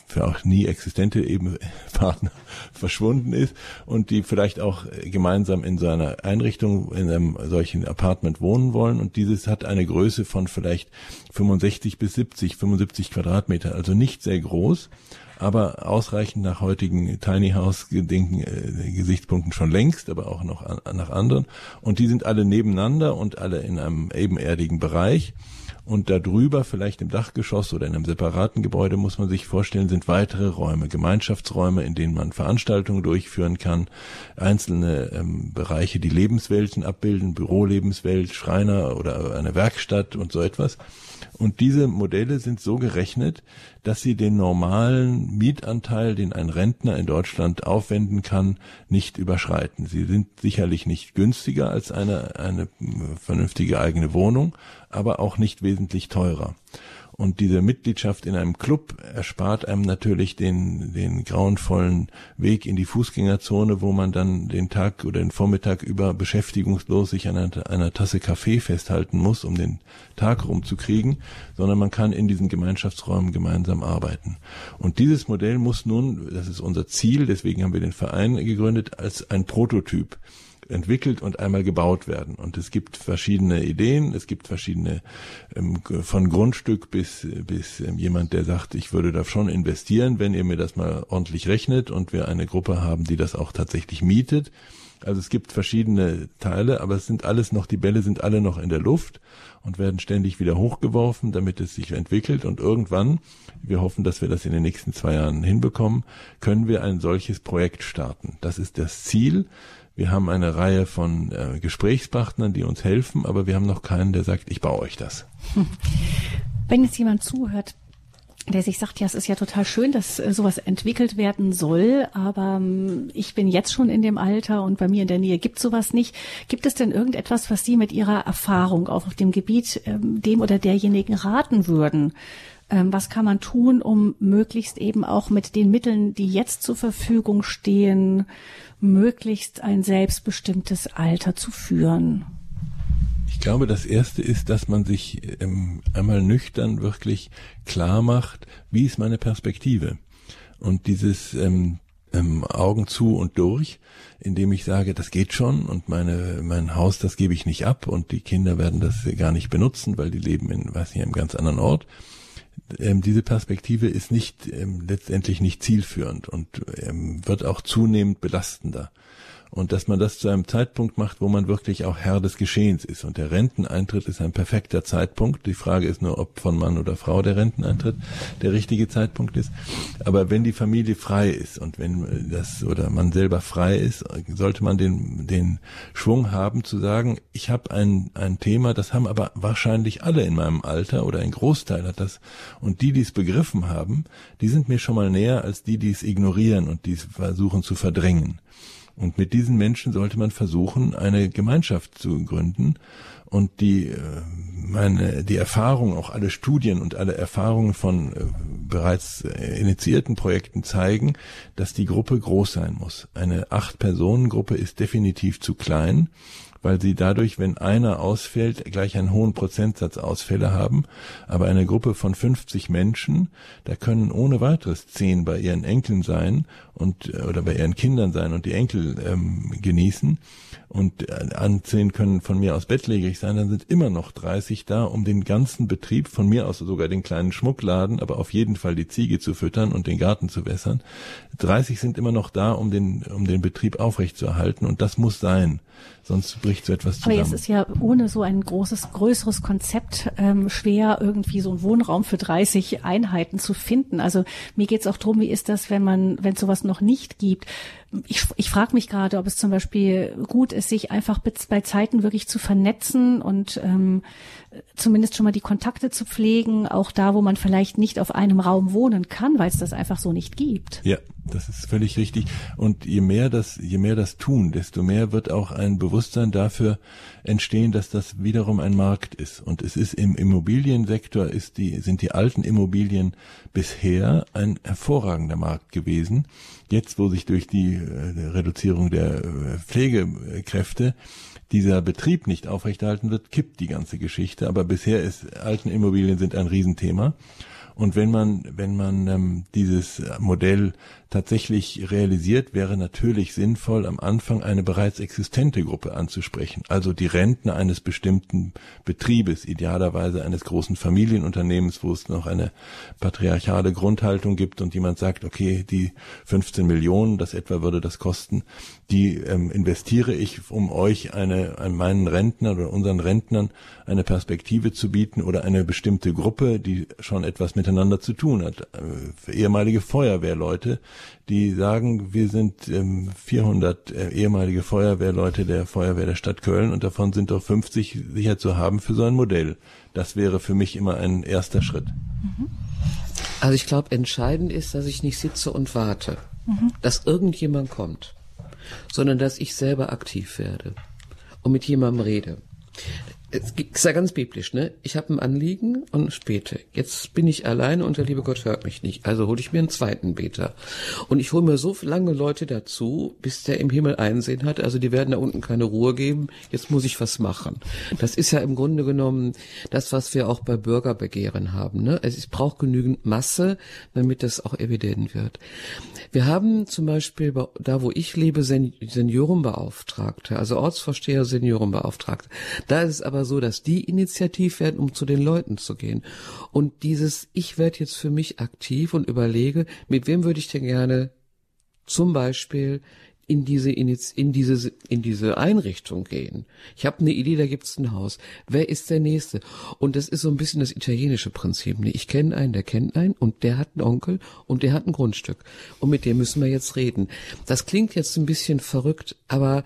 Speaker 3: für auch nie existente eben Partner verschwunden ist und die vielleicht auch gemeinsam in seiner Einrichtung in einem solchen Apartment wohnen wollen. Und dieses hat eine Größe von vielleicht 65 bis 70, 75 Quadratmeter, also nicht sehr groß, aber ausreichend nach heutigen Tiny House äh, Gesichtspunkten schon längst, aber auch noch nach anderen. Und die sind alle nebeneinander und alle in einem ebenerdigen Bereich und darüber, vielleicht im Dachgeschoss oder in einem separaten Gebäude, muss man sich vorstellen, sind weitere Räume, Gemeinschaftsräume, in denen man Veranstaltungen durchführen kann, einzelne ähm, Bereiche, die Lebenswelten abbilden, Bürolebenswelt, Schreiner oder eine Werkstatt und so etwas. Und diese Modelle sind so gerechnet, dass sie den normalen Mietanteil, den ein Rentner in Deutschland aufwenden kann, nicht überschreiten. Sie sind sicherlich nicht günstiger als eine, eine vernünftige eigene Wohnung, aber auch nicht wesentlich teurer. Und diese Mitgliedschaft in einem Club erspart einem natürlich den, den grauenvollen Weg in die Fußgängerzone, wo man dann den Tag oder den Vormittag über beschäftigungslos sich an einer, einer Tasse Kaffee festhalten muss, um den Tag rumzukriegen, sondern man kann in diesen Gemeinschaftsräumen gemeinsam arbeiten. Und dieses Modell muss nun, das ist unser Ziel, deswegen haben wir den Verein gegründet, als ein Prototyp entwickelt und einmal gebaut werden. Und es gibt verschiedene Ideen, es gibt verschiedene ähm, von Grundstück bis bis ähm, jemand, der sagt, ich würde da schon investieren, wenn ihr mir das mal ordentlich rechnet und wir eine Gruppe haben, die das auch tatsächlich mietet. Also es gibt verschiedene Teile, aber es sind alles noch, die Bälle sind alle noch in der Luft und werden ständig wieder hochgeworfen, damit es sich entwickelt und irgendwann, wir hoffen, dass wir das in den nächsten zwei Jahren hinbekommen, können wir ein solches Projekt starten. Das ist das Ziel. Wir haben eine Reihe von äh, Gesprächspartnern, die uns helfen, aber wir haben noch keinen, der sagt, ich baue euch das.
Speaker 1: Wenn jetzt jemand zuhört, der sich sagt, ja, es ist ja total schön, dass äh, sowas entwickelt werden soll, aber ähm, ich bin jetzt schon in dem Alter und bei mir in der Nähe gibt sowas nicht. Gibt es denn irgendetwas, was Sie mit Ihrer Erfahrung auf dem Gebiet ähm, dem oder derjenigen raten würden? Ähm, was kann man tun, um möglichst eben auch mit den Mitteln, die jetzt zur Verfügung stehen, möglichst ein selbstbestimmtes Alter zu führen?
Speaker 3: Ich glaube, das erste ist, dass man sich ähm, einmal nüchtern wirklich klar macht, wie ist meine Perspektive? Und dieses ähm, ähm, Augen zu und durch, indem ich sage, das geht schon und meine, mein Haus, das gebe ich nicht ab und die Kinder werden das gar nicht benutzen, weil die leben in, weiß nicht, einem ganz anderen Ort ähm, diese Perspektive ist nicht ähm, letztendlich nicht zielführend und ähm, wird auch zunehmend belastender. Und dass man das zu einem Zeitpunkt macht, wo man wirklich auch Herr des Geschehens ist. Und der Renteneintritt ist ein perfekter Zeitpunkt. Die Frage ist nur, ob von Mann oder Frau der Renteneintritt der richtige Zeitpunkt ist. Aber wenn die Familie frei ist und wenn das oder man selber frei ist, sollte man den, den Schwung haben zu sagen, ich habe ein, ein Thema, das haben aber wahrscheinlich alle in meinem Alter oder ein Großteil hat das. Und die, die es begriffen haben, die sind mir schon mal näher als die, die es ignorieren und die es versuchen zu verdrängen. Und mit diesen Menschen sollte man versuchen, eine Gemeinschaft zu gründen und die äh, meine die Erfahrung, auch alle Studien und alle Erfahrungen von äh, bereits initiierten Projekten zeigen, dass die Gruppe groß sein muss. Eine acht Personen Gruppe ist definitiv zu klein weil sie dadurch, wenn einer ausfällt, gleich einen hohen Prozentsatz Ausfälle haben. Aber eine Gruppe von 50 Menschen, da können ohne weiteres zehn bei ihren Enkeln sein und oder bei ihren Kindern sein und die Enkel ähm, genießen und äh, an zehn können von mir aus bettlägerig sein, dann sind immer noch 30 da, um den ganzen Betrieb, von mir aus sogar den kleinen Schmuckladen, aber auf jeden Fall die Ziege zu füttern und den Garten zu wässern. 30 sind immer noch da, um den, um den Betrieb aufrechtzuerhalten und das muss sein. Sonst bricht so etwas zusammen.
Speaker 1: Aber jetzt ist ja ohne so ein großes, größeres Konzept ähm, schwer, irgendwie so einen Wohnraum für 30 Einheiten zu finden. Also mir geht es auch darum, wie ist das, wenn man, wenn sowas noch nicht gibt? Ich, ich frage mich gerade, ob es zum Beispiel gut ist, sich einfach bei Zeiten wirklich zu vernetzen und ähm, zumindest schon mal die Kontakte zu pflegen, auch da, wo man vielleicht nicht auf einem Raum wohnen kann, weil es das einfach so nicht gibt.
Speaker 3: Ja, das ist völlig richtig. Und je mehr das, je mehr das tun, desto mehr wird auch ein Bewusstsein dafür entstehen, dass das wiederum ein Markt ist. Und es ist im Immobiliensektor ist die, sind die alten Immobilien bisher ein hervorragender Markt gewesen. Jetzt, wo sich durch die äh, Reduzierung der äh, Pflegekräfte dieser Betrieb nicht aufrechterhalten wird, kippt die ganze Geschichte. Aber bisher ist alten Immobilien sind ein Riesenthema. Und wenn man, wenn man ähm, dieses Modell tatsächlich realisiert, wäre natürlich sinnvoll, am Anfang eine bereits existente Gruppe anzusprechen. Also die Rentner eines bestimmten Betriebes, idealerweise eines großen Familienunternehmens, wo es noch eine patriarchale Grundhaltung gibt und jemand sagt, okay, die 15 Millionen, das etwa würde das kosten, die ähm, investiere ich, um euch eine, an meinen Rentnern oder unseren Rentnern eine Perspektive zu bieten oder eine bestimmte Gruppe, die schon etwas miteinander zu tun hat. Äh, ehemalige Feuerwehrleute, die sagen, wir sind ähm, 400 äh, ehemalige Feuerwehrleute der Feuerwehr der Stadt Köln und davon sind doch 50 sicher zu haben für so ein Modell. Das wäre für mich immer ein erster Schritt.
Speaker 2: Also ich glaube, entscheidend ist, dass ich nicht sitze und warte, mhm. dass irgendjemand kommt, sondern dass ich selber aktiv werde und mit jemandem rede es ist ja ganz biblisch, ne? Ich habe ein Anliegen und späte. Jetzt bin ich alleine und der liebe Gott hört mich nicht. Also hole ich mir einen zweiten Beter. Und ich hole mir so lange Leute dazu, bis der im Himmel einsehen hat. Also die werden da unten keine Ruhe geben. Jetzt muss ich was machen. Das ist ja im Grunde genommen das, was wir auch bei Bürgerbegehren haben. Ne? Es braucht genügend Masse, damit das auch evident wird. Wir haben zum Beispiel da, wo ich lebe, Seniorenbeauftragte, also Ortsvorsteher, Seniorenbeauftragte. Da ist es aber so, dass die initiativ werden, um zu den Leuten zu gehen. Und dieses, ich werde jetzt für mich aktiv und überlege, mit wem würde ich denn gerne zum Beispiel in diese in diese in diese Einrichtung gehen. Ich habe eine Idee, da gibt's ein Haus. Wer ist der nächste? Und das ist so ein bisschen das italienische Prinzip. Ich kenne einen, der kennt einen und der hat einen Onkel und der hat ein Grundstück und mit dem müssen wir jetzt reden. Das klingt jetzt ein bisschen verrückt, aber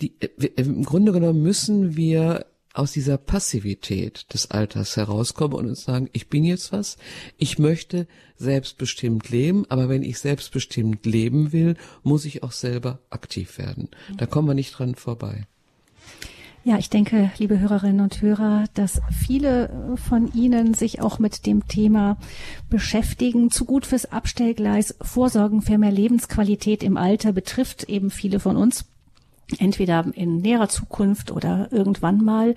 Speaker 2: die, äh, im Grunde genommen müssen wir aus dieser Passivität des Alters herauskommen und uns sagen, ich bin jetzt was, ich möchte selbstbestimmt leben, aber wenn ich selbstbestimmt leben will, muss ich auch selber aktiv werden. Da kommen wir nicht dran vorbei.
Speaker 1: Ja, ich denke, liebe Hörerinnen und Hörer, dass viele von Ihnen sich auch mit dem Thema beschäftigen. Zu gut fürs Abstellgleis, Vorsorgen für mehr Lebensqualität im Alter betrifft eben viele von uns entweder in näherer Zukunft oder irgendwann mal.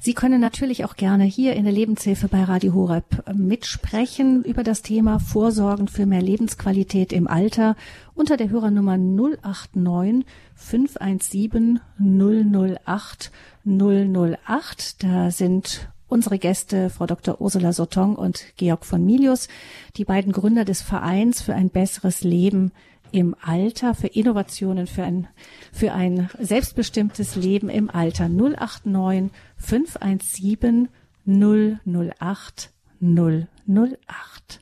Speaker 1: Sie können natürlich auch gerne hier in der Lebenshilfe bei Radio Horeb mitsprechen über das Thema Vorsorgen für mehr Lebensqualität im Alter unter der Hörernummer 089 517 008 008. Da sind unsere Gäste Frau Dr. Ursula Sotong und Georg von Milius, die beiden Gründer des Vereins für ein besseres Leben im Alter, für Innovationen, für ein, für ein selbstbestimmtes Leben im Alter. 089 517 008 008.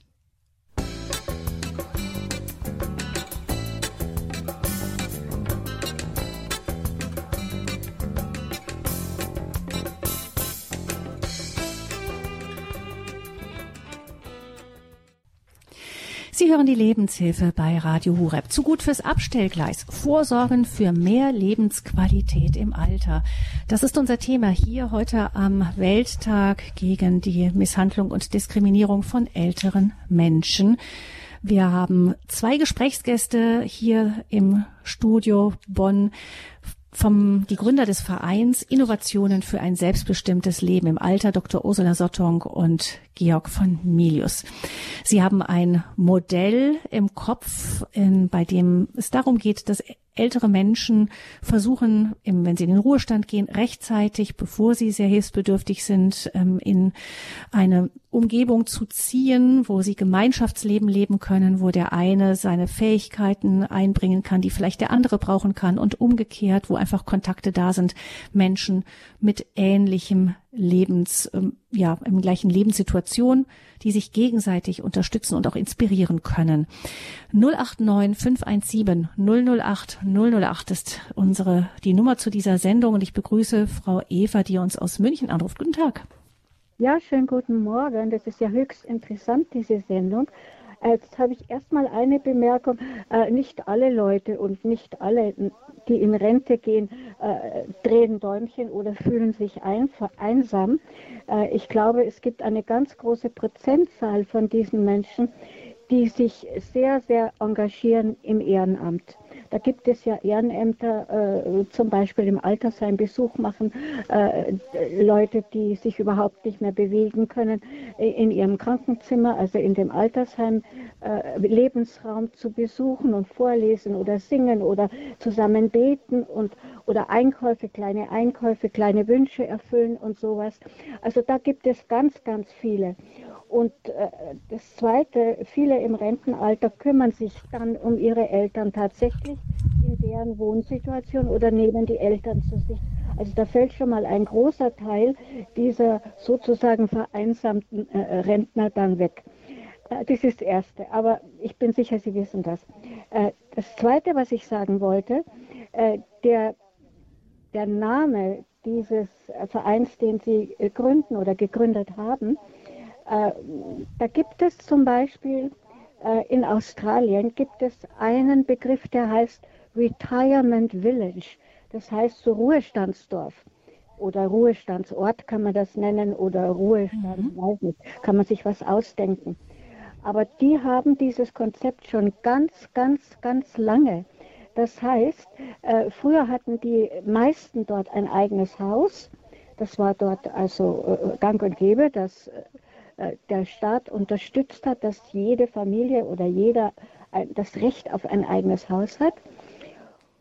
Speaker 1: Sie hören die Lebenshilfe bei Radio Hureb. Zu gut fürs Abstellgleis. Vorsorgen für mehr Lebensqualität im Alter. Das ist unser Thema hier heute am Welttag gegen die Misshandlung und Diskriminierung von älteren Menschen. Wir haben zwei Gesprächsgäste hier im Studio Bonn vom die Gründer des Vereins Innovationen für ein selbstbestimmtes Leben im Alter, Dr. Ursula Sottong und Georg von Milius. Sie haben ein Modell im Kopf, in, bei dem es darum geht, dass ältere Menschen versuchen, wenn sie in den Ruhestand gehen, rechtzeitig, bevor sie sehr hilfsbedürftig sind, ähm, in eine Umgebung zu ziehen, wo sie Gemeinschaftsleben leben können, wo der eine seine Fähigkeiten einbringen kann, die vielleicht der andere brauchen kann und umgekehrt, wo einfach Kontakte da sind, Menschen mit ähnlichem Lebens, ähm, ja, im gleichen Lebenssituation, die sich gegenseitig unterstützen und auch inspirieren können. 089 517 008 008 ist unsere, die Nummer zu dieser Sendung und ich begrüße Frau Eva, die uns aus München anruft. Guten Tag.
Speaker 4: Ja, schönen guten Morgen. Das ist ja höchst interessant, diese Sendung. Jetzt habe ich erstmal eine Bemerkung. Äh, nicht alle Leute und nicht alle, die in Rente gehen, äh, drehen Däumchen oder fühlen sich ein, einsam. Äh, ich glaube, es gibt eine ganz große Prozentzahl von diesen Menschen, die sich sehr, sehr engagieren im Ehrenamt. Da gibt es ja Ehrenämter, äh, zum Beispiel im Altersheim Besuch machen, äh, Leute, die sich überhaupt nicht mehr bewegen können, in ihrem Krankenzimmer, also in dem Altersheim, äh, Lebensraum zu besuchen und vorlesen oder singen oder zusammen beten und oder Einkäufe, kleine Einkäufe, kleine Wünsche erfüllen und sowas. Also da gibt es ganz, ganz viele. Und äh, das Zweite, viele im Rentenalter kümmern sich dann um ihre Eltern tatsächlich in deren Wohnsituation oder nehmen die Eltern zu sich. Also da fällt schon mal ein großer Teil dieser sozusagen vereinsamten äh, Rentner dann weg. Äh, das ist das Erste, aber ich bin sicher, Sie wissen das. Äh, das Zweite, was ich sagen wollte, äh, der, der Name dieses Vereins, den Sie äh, gründen oder gegründet haben, da gibt es zum Beispiel äh, in Australien gibt es einen Begriff, der heißt Retirement Village. Das heißt so Ruhestandsdorf oder Ruhestandsort kann man das nennen oder Ruhestand, mhm. weiß nicht, kann man sich was ausdenken. Aber die haben dieses Konzept schon ganz, ganz, ganz lange. Das heißt, äh, früher hatten die meisten dort ein eigenes Haus. Das war dort also äh, gang und gäbe, dass äh, äh, der Staat unterstützt hat, dass jede Familie oder jeder das Recht auf ein eigenes Haus hat.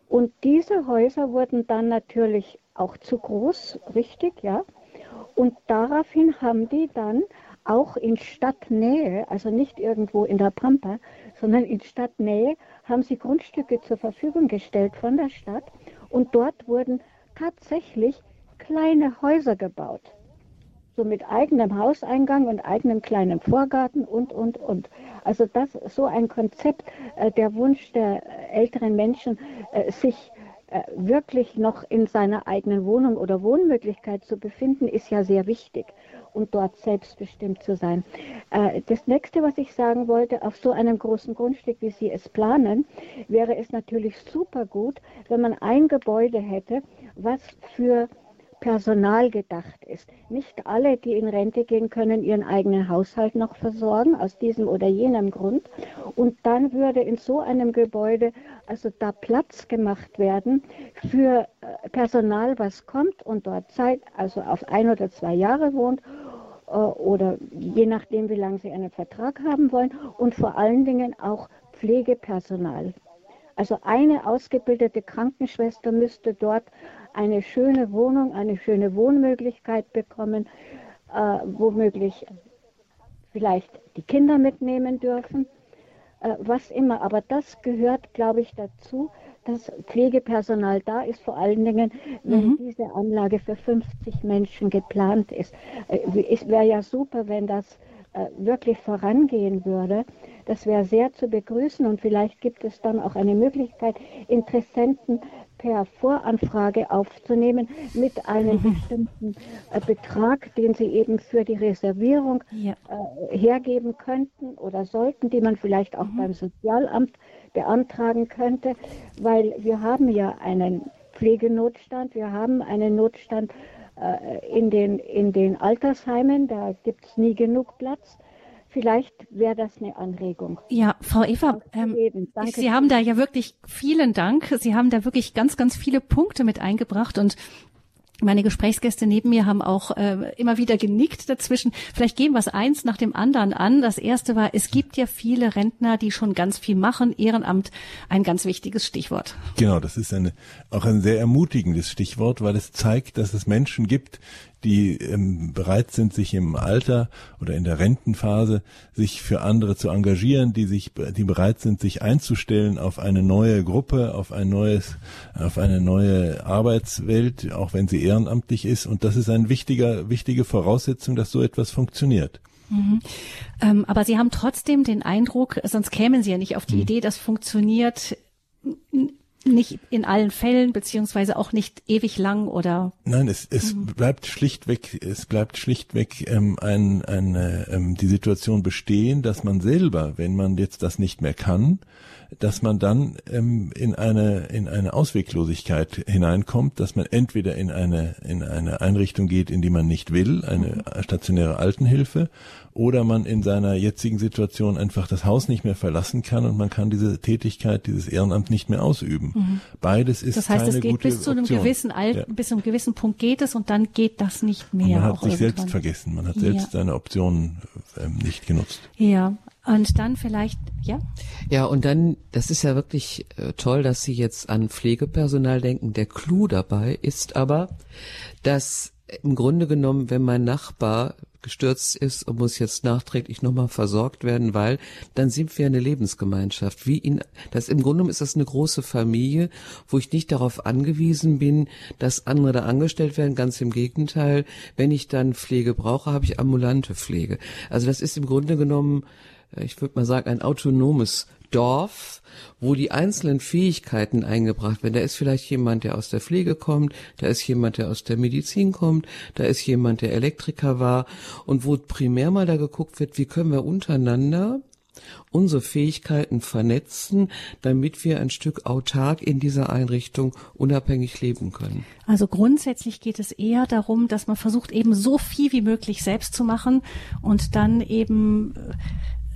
Speaker 4: Und diese Häuser wurden dann natürlich auch zu groß, richtig, ja. Und daraufhin haben die dann auch in Stadtnähe, also nicht irgendwo in der Pampa, sondern in Stadtnähe, haben sie Grundstücke zur Verfügung gestellt von der Stadt. Und dort wurden tatsächlich kleine Häuser gebaut so mit eigenem Hauseingang und eigenem kleinen Vorgarten und, und, und. Also das, so ein Konzept, äh, der Wunsch der älteren Menschen, äh, sich äh, wirklich noch in seiner eigenen Wohnung oder Wohnmöglichkeit zu befinden, ist ja sehr wichtig und dort selbstbestimmt zu sein. Äh, das nächste, was ich sagen wollte, auf so einem großen Grundstück, wie Sie es planen, wäre es natürlich super gut, wenn man ein Gebäude hätte, was für Personal gedacht ist. Nicht alle, die in Rente gehen, können ihren eigenen Haushalt noch versorgen, aus diesem oder jenem Grund. Und dann würde in so einem Gebäude also da Platz gemacht werden für äh, Personal, was kommt und dort Zeit, also auf ein oder zwei Jahre wohnt äh, oder je nachdem, wie lange sie einen Vertrag haben wollen und vor allen Dingen auch Pflegepersonal. Also eine ausgebildete Krankenschwester müsste dort eine schöne Wohnung, eine schöne Wohnmöglichkeit bekommen, äh, womöglich vielleicht die Kinder mitnehmen dürfen. äh, was immer. Aber das gehört, glaube ich, dazu, dass Pflegepersonal da ist, vor allen Dingen, wenn mhm. diese Anlage für 50 Menschen geplant ist. Äh, es wäre ja super, wenn das äh, wirklich vorangehen würde. Das wäre sehr zu begrüßen und vielleicht gibt es dann auch eine Möglichkeit, Interessenten per Voranfrage aufzunehmen mit einem mhm. bestimmten äh, Betrag, den sie eben für die Reservierung ja. äh, hergeben könnten oder sollten, die man vielleicht auch mhm. beim Sozialamt beantragen könnte, weil wir haben ja einen Pflegenotstand, wir haben einen Notstand äh, in, den, in den Altersheimen, da gibt es nie genug Platz. Vielleicht wäre das eine Anregung.
Speaker 1: Ja, Frau Eva, ähm, Sie haben da ja wirklich vielen Dank. Sie haben da wirklich ganz, ganz viele Punkte mit eingebracht und meine Gesprächsgäste neben mir haben auch äh, immer wieder genickt dazwischen. Vielleicht gehen wir es eins nach dem anderen an. Das erste war, es gibt ja viele Rentner, die schon ganz viel machen. Ehrenamt, ein ganz wichtiges Stichwort.
Speaker 3: Genau, das ist eine, auch ein sehr ermutigendes Stichwort, weil es zeigt, dass es Menschen gibt, die ähm, bereit sind, sich im Alter oder in der Rentenphase sich für andere zu engagieren, die sich, die bereit sind, sich einzustellen auf eine neue Gruppe, auf ein neues, auf eine neue Arbeitswelt, auch wenn sie ehrenamtlich ist. Und das ist eine wichtiger, wichtige Voraussetzung, dass so etwas funktioniert.
Speaker 1: Mhm. Ähm, aber Sie haben trotzdem den Eindruck, sonst kämen Sie ja nicht auf die mhm. Idee, das funktioniert nicht in allen Fällen, beziehungsweise auch nicht ewig lang oder?
Speaker 3: Nein, es, es mhm. bleibt schlichtweg, es bleibt schlichtweg ähm, ein, eine, ähm, die Situation bestehen, dass man selber, wenn man jetzt das nicht mehr kann, dass man dann ähm, in eine in eine Ausweglosigkeit hineinkommt, dass man entweder in eine in eine Einrichtung geht, in die man nicht will, eine mhm. stationäre Altenhilfe, oder man in seiner jetzigen Situation einfach das Haus nicht mehr verlassen kann und man kann diese Tätigkeit, dieses Ehrenamt nicht mehr ausüben. Mhm. Beides ist
Speaker 1: Das heißt,
Speaker 3: keine
Speaker 1: es geht bis zu einem
Speaker 3: Option.
Speaker 1: gewissen Alter, ja. bis zu einem gewissen Punkt geht es und dann geht das nicht mehr. Und
Speaker 3: man hat sich irgendwann. selbst vergessen, man hat selbst ja. seine Optionen ähm, nicht genutzt.
Speaker 1: Ja, und dann vielleicht, ja?
Speaker 2: Ja, und dann, das ist ja wirklich äh, toll, dass Sie jetzt an Pflegepersonal denken. Der Clou dabei ist aber, dass im Grunde genommen, wenn mein Nachbar gestürzt ist und muss jetzt nachträglich nochmal versorgt werden, weil dann sind wir eine Lebensgemeinschaft. Wie ihn, das im Grunde genommen ist das eine große Familie, wo ich nicht darauf angewiesen bin, dass andere da angestellt werden. Ganz im Gegenteil, wenn ich dann Pflege brauche, habe ich ambulante Pflege. Also das ist im Grunde genommen ich würde mal sagen, ein autonomes Dorf, wo die einzelnen Fähigkeiten eingebracht werden. Da ist vielleicht jemand, der aus der Pflege kommt, da ist jemand, der aus der Medizin kommt, da ist jemand, der Elektriker war und wo primär mal da geguckt wird, wie können wir untereinander unsere Fähigkeiten vernetzen, damit wir ein Stück autark in dieser Einrichtung unabhängig leben können.
Speaker 1: Also grundsätzlich geht es eher darum, dass man versucht, eben so viel wie möglich selbst zu machen und dann eben äh,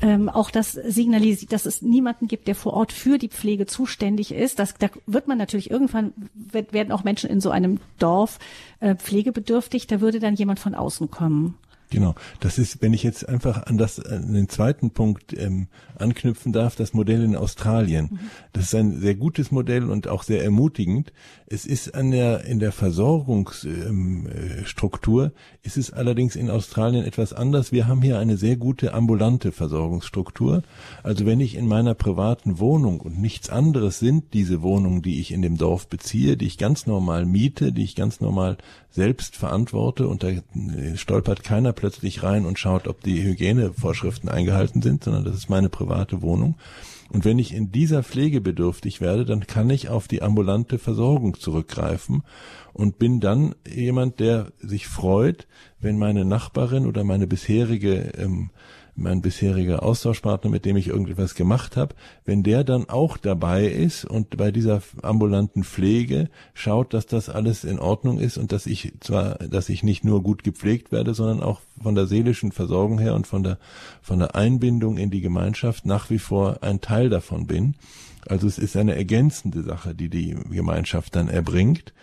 Speaker 1: ähm, auch das signalisiert, dass es niemanden gibt, der vor Ort für die Pflege zuständig ist. Das, da wird man natürlich irgendwann, werden auch Menschen in so einem Dorf äh, pflegebedürftig, da würde dann jemand von außen kommen.
Speaker 3: Genau, das ist, wenn ich jetzt einfach an das an den zweiten Punkt ähm, anknüpfen darf, das Modell in Australien. Mhm. Das ist ein sehr gutes Modell und auch sehr ermutigend. Es ist an der in der Versorgungsstruktur ähm, äh, ist es allerdings in Australien etwas anders. Wir haben hier eine sehr gute ambulante Versorgungsstruktur. Also wenn ich in meiner privaten Wohnung und nichts anderes sind diese Wohnungen, die ich in dem Dorf beziehe, die ich ganz normal miete, die ich ganz normal selbst verantworte und da stolpert keiner plötzlich rein und schaut, ob die Hygienevorschriften eingehalten sind, sondern das ist meine private Wohnung. Und wenn ich in dieser Pflege bedürftig werde, dann kann ich auf die ambulante Versorgung zurückgreifen und bin dann jemand, der sich freut, wenn meine Nachbarin oder meine bisherige ähm, mein bisheriger Austauschpartner, mit dem ich irgendetwas gemacht habe, wenn der dann auch dabei ist und bei dieser ambulanten Pflege schaut, dass das alles in Ordnung ist und dass ich zwar, dass ich nicht nur gut gepflegt werde, sondern auch von der seelischen Versorgung her und von der, von der Einbindung in die Gemeinschaft nach wie vor ein Teil davon bin. Also es ist eine ergänzende Sache, die die Gemeinschaft dann erbringt.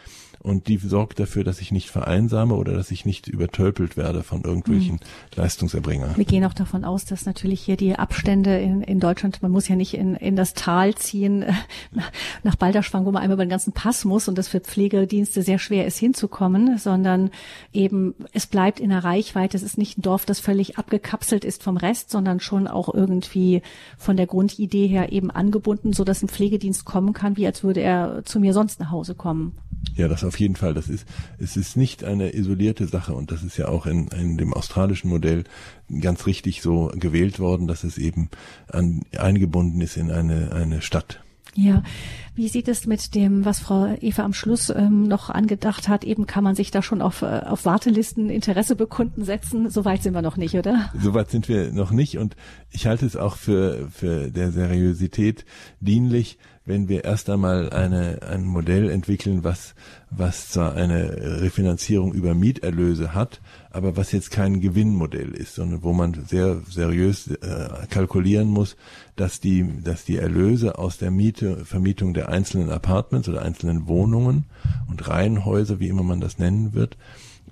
Speaker 3: Und die sorgt dafür, dass ich nicht vereinsame oder dass ich nicht übertölpelt werde von irgendwelchen mhm. Leistungserbringern.
Speaker 1: Wir gehen auch davon aus, dass natürlich hier die Abstände in, in Deutschland, man muss ja nicht in, in das Tal ziehen, äh, nach Balderschwang, wo man einmal über den ganzen Pass muss und das für Pflegedienste sehr schwer ist hinzukommen, sondern eben es bleibt in der Reichweite. Es ist nicht ein Dorf, das völlig abgekapselt ist vom Rest, sondern schon auch irgendwie von der Grundidee her eben angebunden, so dass ein Pflegedienst kommen kann, wie als würde er zu mir sonst nach Hause kommen.
Speaker 3: Ja, das auf jeden Fall. Das ist, es ist nicht eine isolierte Sache und das ist ja auch in, in dem australischen Modell ganz richtig so gewählt worden, dass es eben an, eingebunden ist in eine, eine Stadt.
Speaker 1: Ja, wie sieht es mit dem, was Frau Eva am Schluss ähm, noch angedacht hat? Eben kann man sich da schon auf, äh, auf Wartelisten Interesse bekunden setzen. Soweit sind wir noch nicht, oder?
Speaker 3: Soweit sind wir noch nicht und ich halte es auch für, für der Seriosität dienlich, wenn wir erst einmal eine, ein Modell entwickeln, was, was zwar eine Refinanzierung über Mieterlöse hat, aber was jetzt kein Gewinnmodell ist, sondern wo man sehr seriös äh, kalkulieren muss, dass die, dass die Erlöse aus der Miete, Vermietung der einzelnen Apartments oder einzelnen Wohnungen und Reihenhäuser, wie immer man das nennen wird,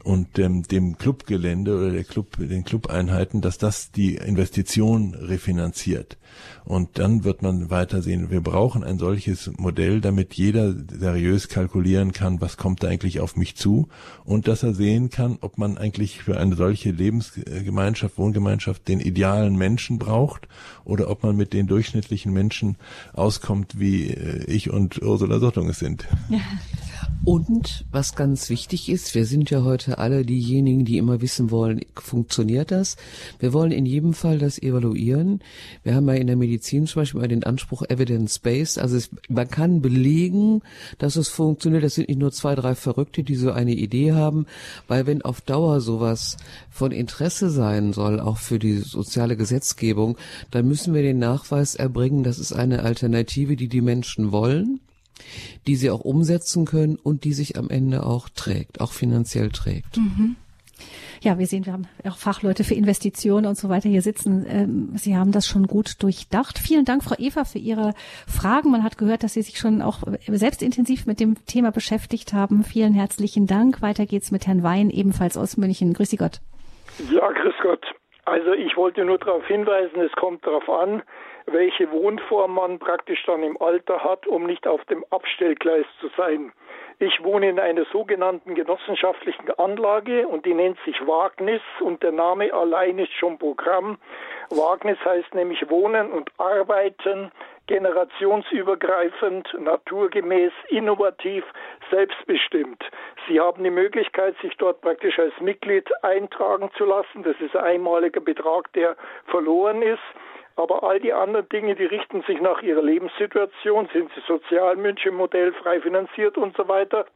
Speaker 3: und ähm, dem Clubgelände oder der Club, den Clubeinheiten, dass das die Investition refinanziert. Und dann wird man weiter sehen, wir brauchen ein solches Modell, damit jeder seriös kalkulieren kann, was kommt da eigentlich auf mich zu und dass er sehen kann, ob man eigentlich für eine solche Lebensgemeinschaft, Wohngemeinschaft den idealen Menschen braucht oder ob man mit den durchschnittlichen Menschen auskommt, wie äh, ich und Ursula Sottung es sind. Ja.
Speaker 2: Und was ganz wichtig ist, wir sind ja heute alle diejenigen, die immer wissen wollen, funktioniert das? Wir wollen in jedem Fall das evaluieren. Wir haben ja in der Medizin zum Beispiel mal den Anspruch Evidence-Based. Also es, man kann belegen, dass es funktioniert. Das sind nicht nur zwei, drei Verrückte, die so eine Idee haben, weil wenn auf Dauer sowas von Interesse sein soll, auch für die soziale Gesetzgebung, dann müssen wir den Nachweis erbringen, das ist eine Alternative, die die Menschen wollen die sie auch umsetzen können und die sich am Ende auch trägt, auch finanziell trägt. Mhm.
Speaker 1: Ja, wir sehen, wir haben auch Fachleute für Investitionen und so weiter hier sitzen. Ähm, sie haben das schon gut durchdacht. Vielen Dank, Frau Eva, für Ihre Fragen. Man hat gehört, dass Sie sich schon auch selbst intensiv mit dem Thema beschäftigt haben. Vielen herzlichen Dank. Weiter geht's mit Herrn Wein, ebenfalls aus München. Grüße Gott.
Speaker 5: Ja, grüß Gott. Also ich wollte nur darauf hinweisen, es kommt darauf an, welche Wohnform man praktisch dann im Alter hat, um nicht auf dem Abstellgleis zu sein. Ich wohne in einer sogenannten genossenschaftlichen Anlage und die nennt sich Wagnis und der Name allein ist schon Programm. Wagnis heißt nämlich Wohnen und Arbeiten generationsübergreifend, naturgemäß, innovativ, selbstbestimmt. Sie haben die Möglichkeit, sich dort praktisch als Mitglied eintragen zu lassen. Das ist ein einmaliger Betrag, der verloren ist. Aber all die anderen Dinge, die richten sich nach ihrer Lebenssituation, sind sie Sozialmünchen-Modell, frei finanziert und so weiter.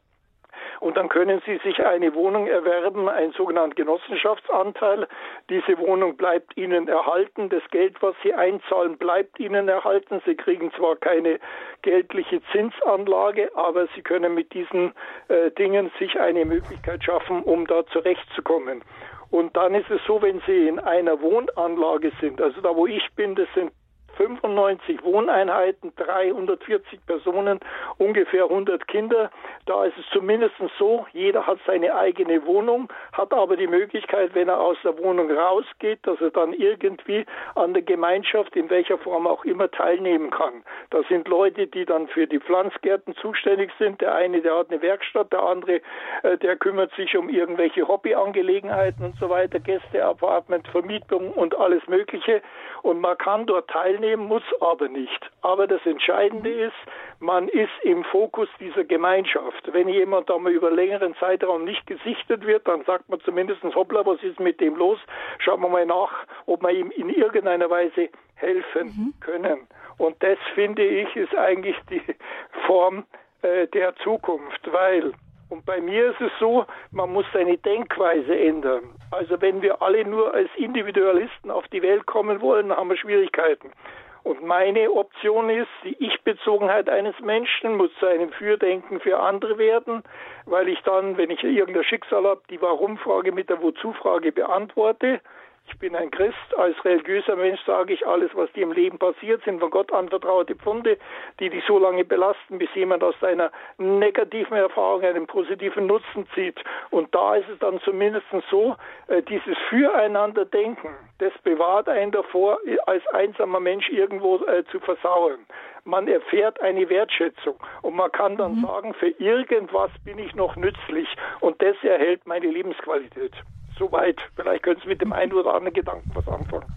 Speaker 5: Und dann können Sie sich eine Wohnung erwerben, einen sogenannten Genossenschaftsanteil. Diese Wohnung bleibt Ihnen erhalten. Das Geld, was Sie einzahlen, bleibt Ihnen erhalten. Sie kriegen zwar keine geldliche Zinsanlage, aber Sie können mit diesen äh, Dingen sich eine Möglichkeit schaffen, um da zurechtzukommen. Und dann ist es so, wenn Sie in einer Wohnanlage sind, also da wo ich bin, das sind 95 Wohneinheiten, 340 Personen, ungefähr 100 Kinder. Da ist es zumindest so, jeder hat seine eigene Wohnung, hat aber die Möglichkeit, wenn er aus der Wohnung rausgeht, dass er dann irgendwie an der Gemeinschaft in welcher Form auch immer teilnehmen kann. Da sind Leute, die dann für die Pflanzgärten zuständig sind. Der eine, der hat eine Werkstatt, der andere, äh, der kümmert sich um irgendwelche Hobbyangelegenheiten und so weiter, Gäste, Apartment, Vermietung und alles Mögliche. Und man kann dort teilnehmen teilnehmen, muss aber nicht. Aber das Entscheidende mhm. ist, man ist im Fokus dieser Gemeinschaft. Wenn jemand da mal über längeren Zeitraum nicht gesichtet wird, dann sagt man zumindest, hoppla, was ist mit dem los? Schauen wir mal nach, ob wir ihm in irgendeiner Weise helfen mhm. können. Und das finde ich ist eigentlich die Form äh, der Zukunft, weil und bei mir ist es so, man muss seine Denkweise ändern. Also wenn wir alle nur als Individualisten auf die Welt kommen wollen, haben wir Schwierigkeiten. Und meine Option ist, die Ich-Bezogenheit eines Menschen muss zu einem Fürdenken für andere werden, weil ich dann, wenn ich irgendein Schicksal habe, die Warum-Frage mit der Wozu-Frage beantworte. Ich bin ein Christ. Als religiöser Mensch sage ich, alles, was dir im Leben passiert, sind von Gott anvertraute Pfunde, die dich so lange belasten, bis jemand aus deiner negativen Erfahrung einen positiven Nutzen zieht. Und da ist es dann zumindest so, äh, dieses Füreinander-Denken, das bewahrt einen davor, als einsamer Mensch irgendwo äh, zu versauern. Man erfährt eine Wertschätzung und man kann dann mhm. sagen, für irgendwas bin ich noch nützlich und das erhält meine Lebensqualität. Soweit. Vielleicht können Sie mit dem einen oder anderen Gedanken was anfangen.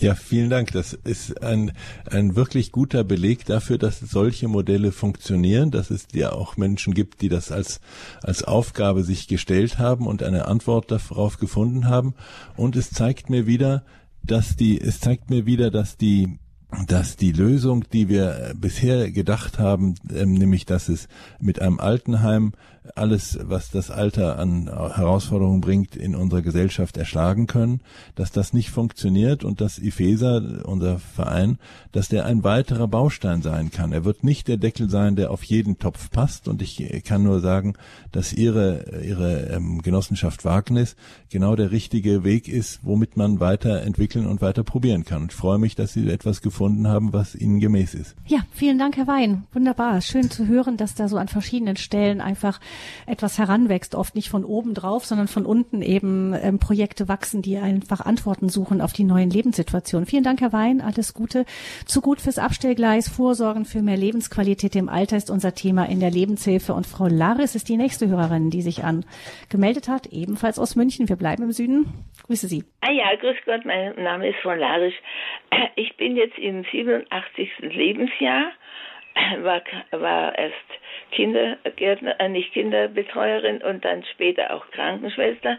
Speaker 3: Ja, vielen Dank. Das ist ein, ein wirklich guter Beleg dafür, dass solche Modelle funktionieren, dass es ja auch Menschen gibt, die das als, als Aufgabe sich gestellt haben und eine Antwort darauf gefunden haben. Und es zeigt mir wieder, dass die, es zeigt mir wieder, dass die dass die Lösung, die wir bisher gedacht haben, ähm, nämlich dass es mit einem Altenheim alles, was das Alter an Herausforderungen bringt, in unserer Gesellschaft erschlagen können, dass das nicht funktioniert und dass IFESA, unser Verein, dass der ein weiterer Baustein sein kann. Er wird nicht der Deckel sein, der auf jeden Topf passt und ich kann nur sagen, dass Ihre, Ihre ähm, Genossenschaft Wagnis genau der richtige Weg ist, womit man weiterentwickeln und weiter probieren kann. Und ich freue mich, dass Sie etwas gefunden haben, was Ihnen gemäß ist.
Speaker 1: Ja, vielen Dank, Herr Wein. Wunderbar. Schön zu hören, dass da so an verschiedenen Stellen einfach etwas heranwächst, oft nicht von oben drauf, sondern von unten eben ähm, Projekte wachsen, die einfach Antworten suchen auf die neuen Lebenssituationen. Vielen Dank, Herr Wein. Alles Gute. Zu gut fürs Abstellgleis. Vorsorgen für mehr Lebensqualität im Alter ist unser Thema in der Lebenshilfe. Und Frau Laris ist die nächste Hörerin, die sich angemeldet hat, ebenfalls aus München. Wir bleiben im Süden. Grüße Sie.
Speaker 6: Ah ja, grüß Gott, mein Name ist Frau Larisch. Ich bin jetzt im 87. Lebensjahr war, war erst Kindergärtner, äh, nicht Kinderbetreuerin und dann später auch Krankenschwester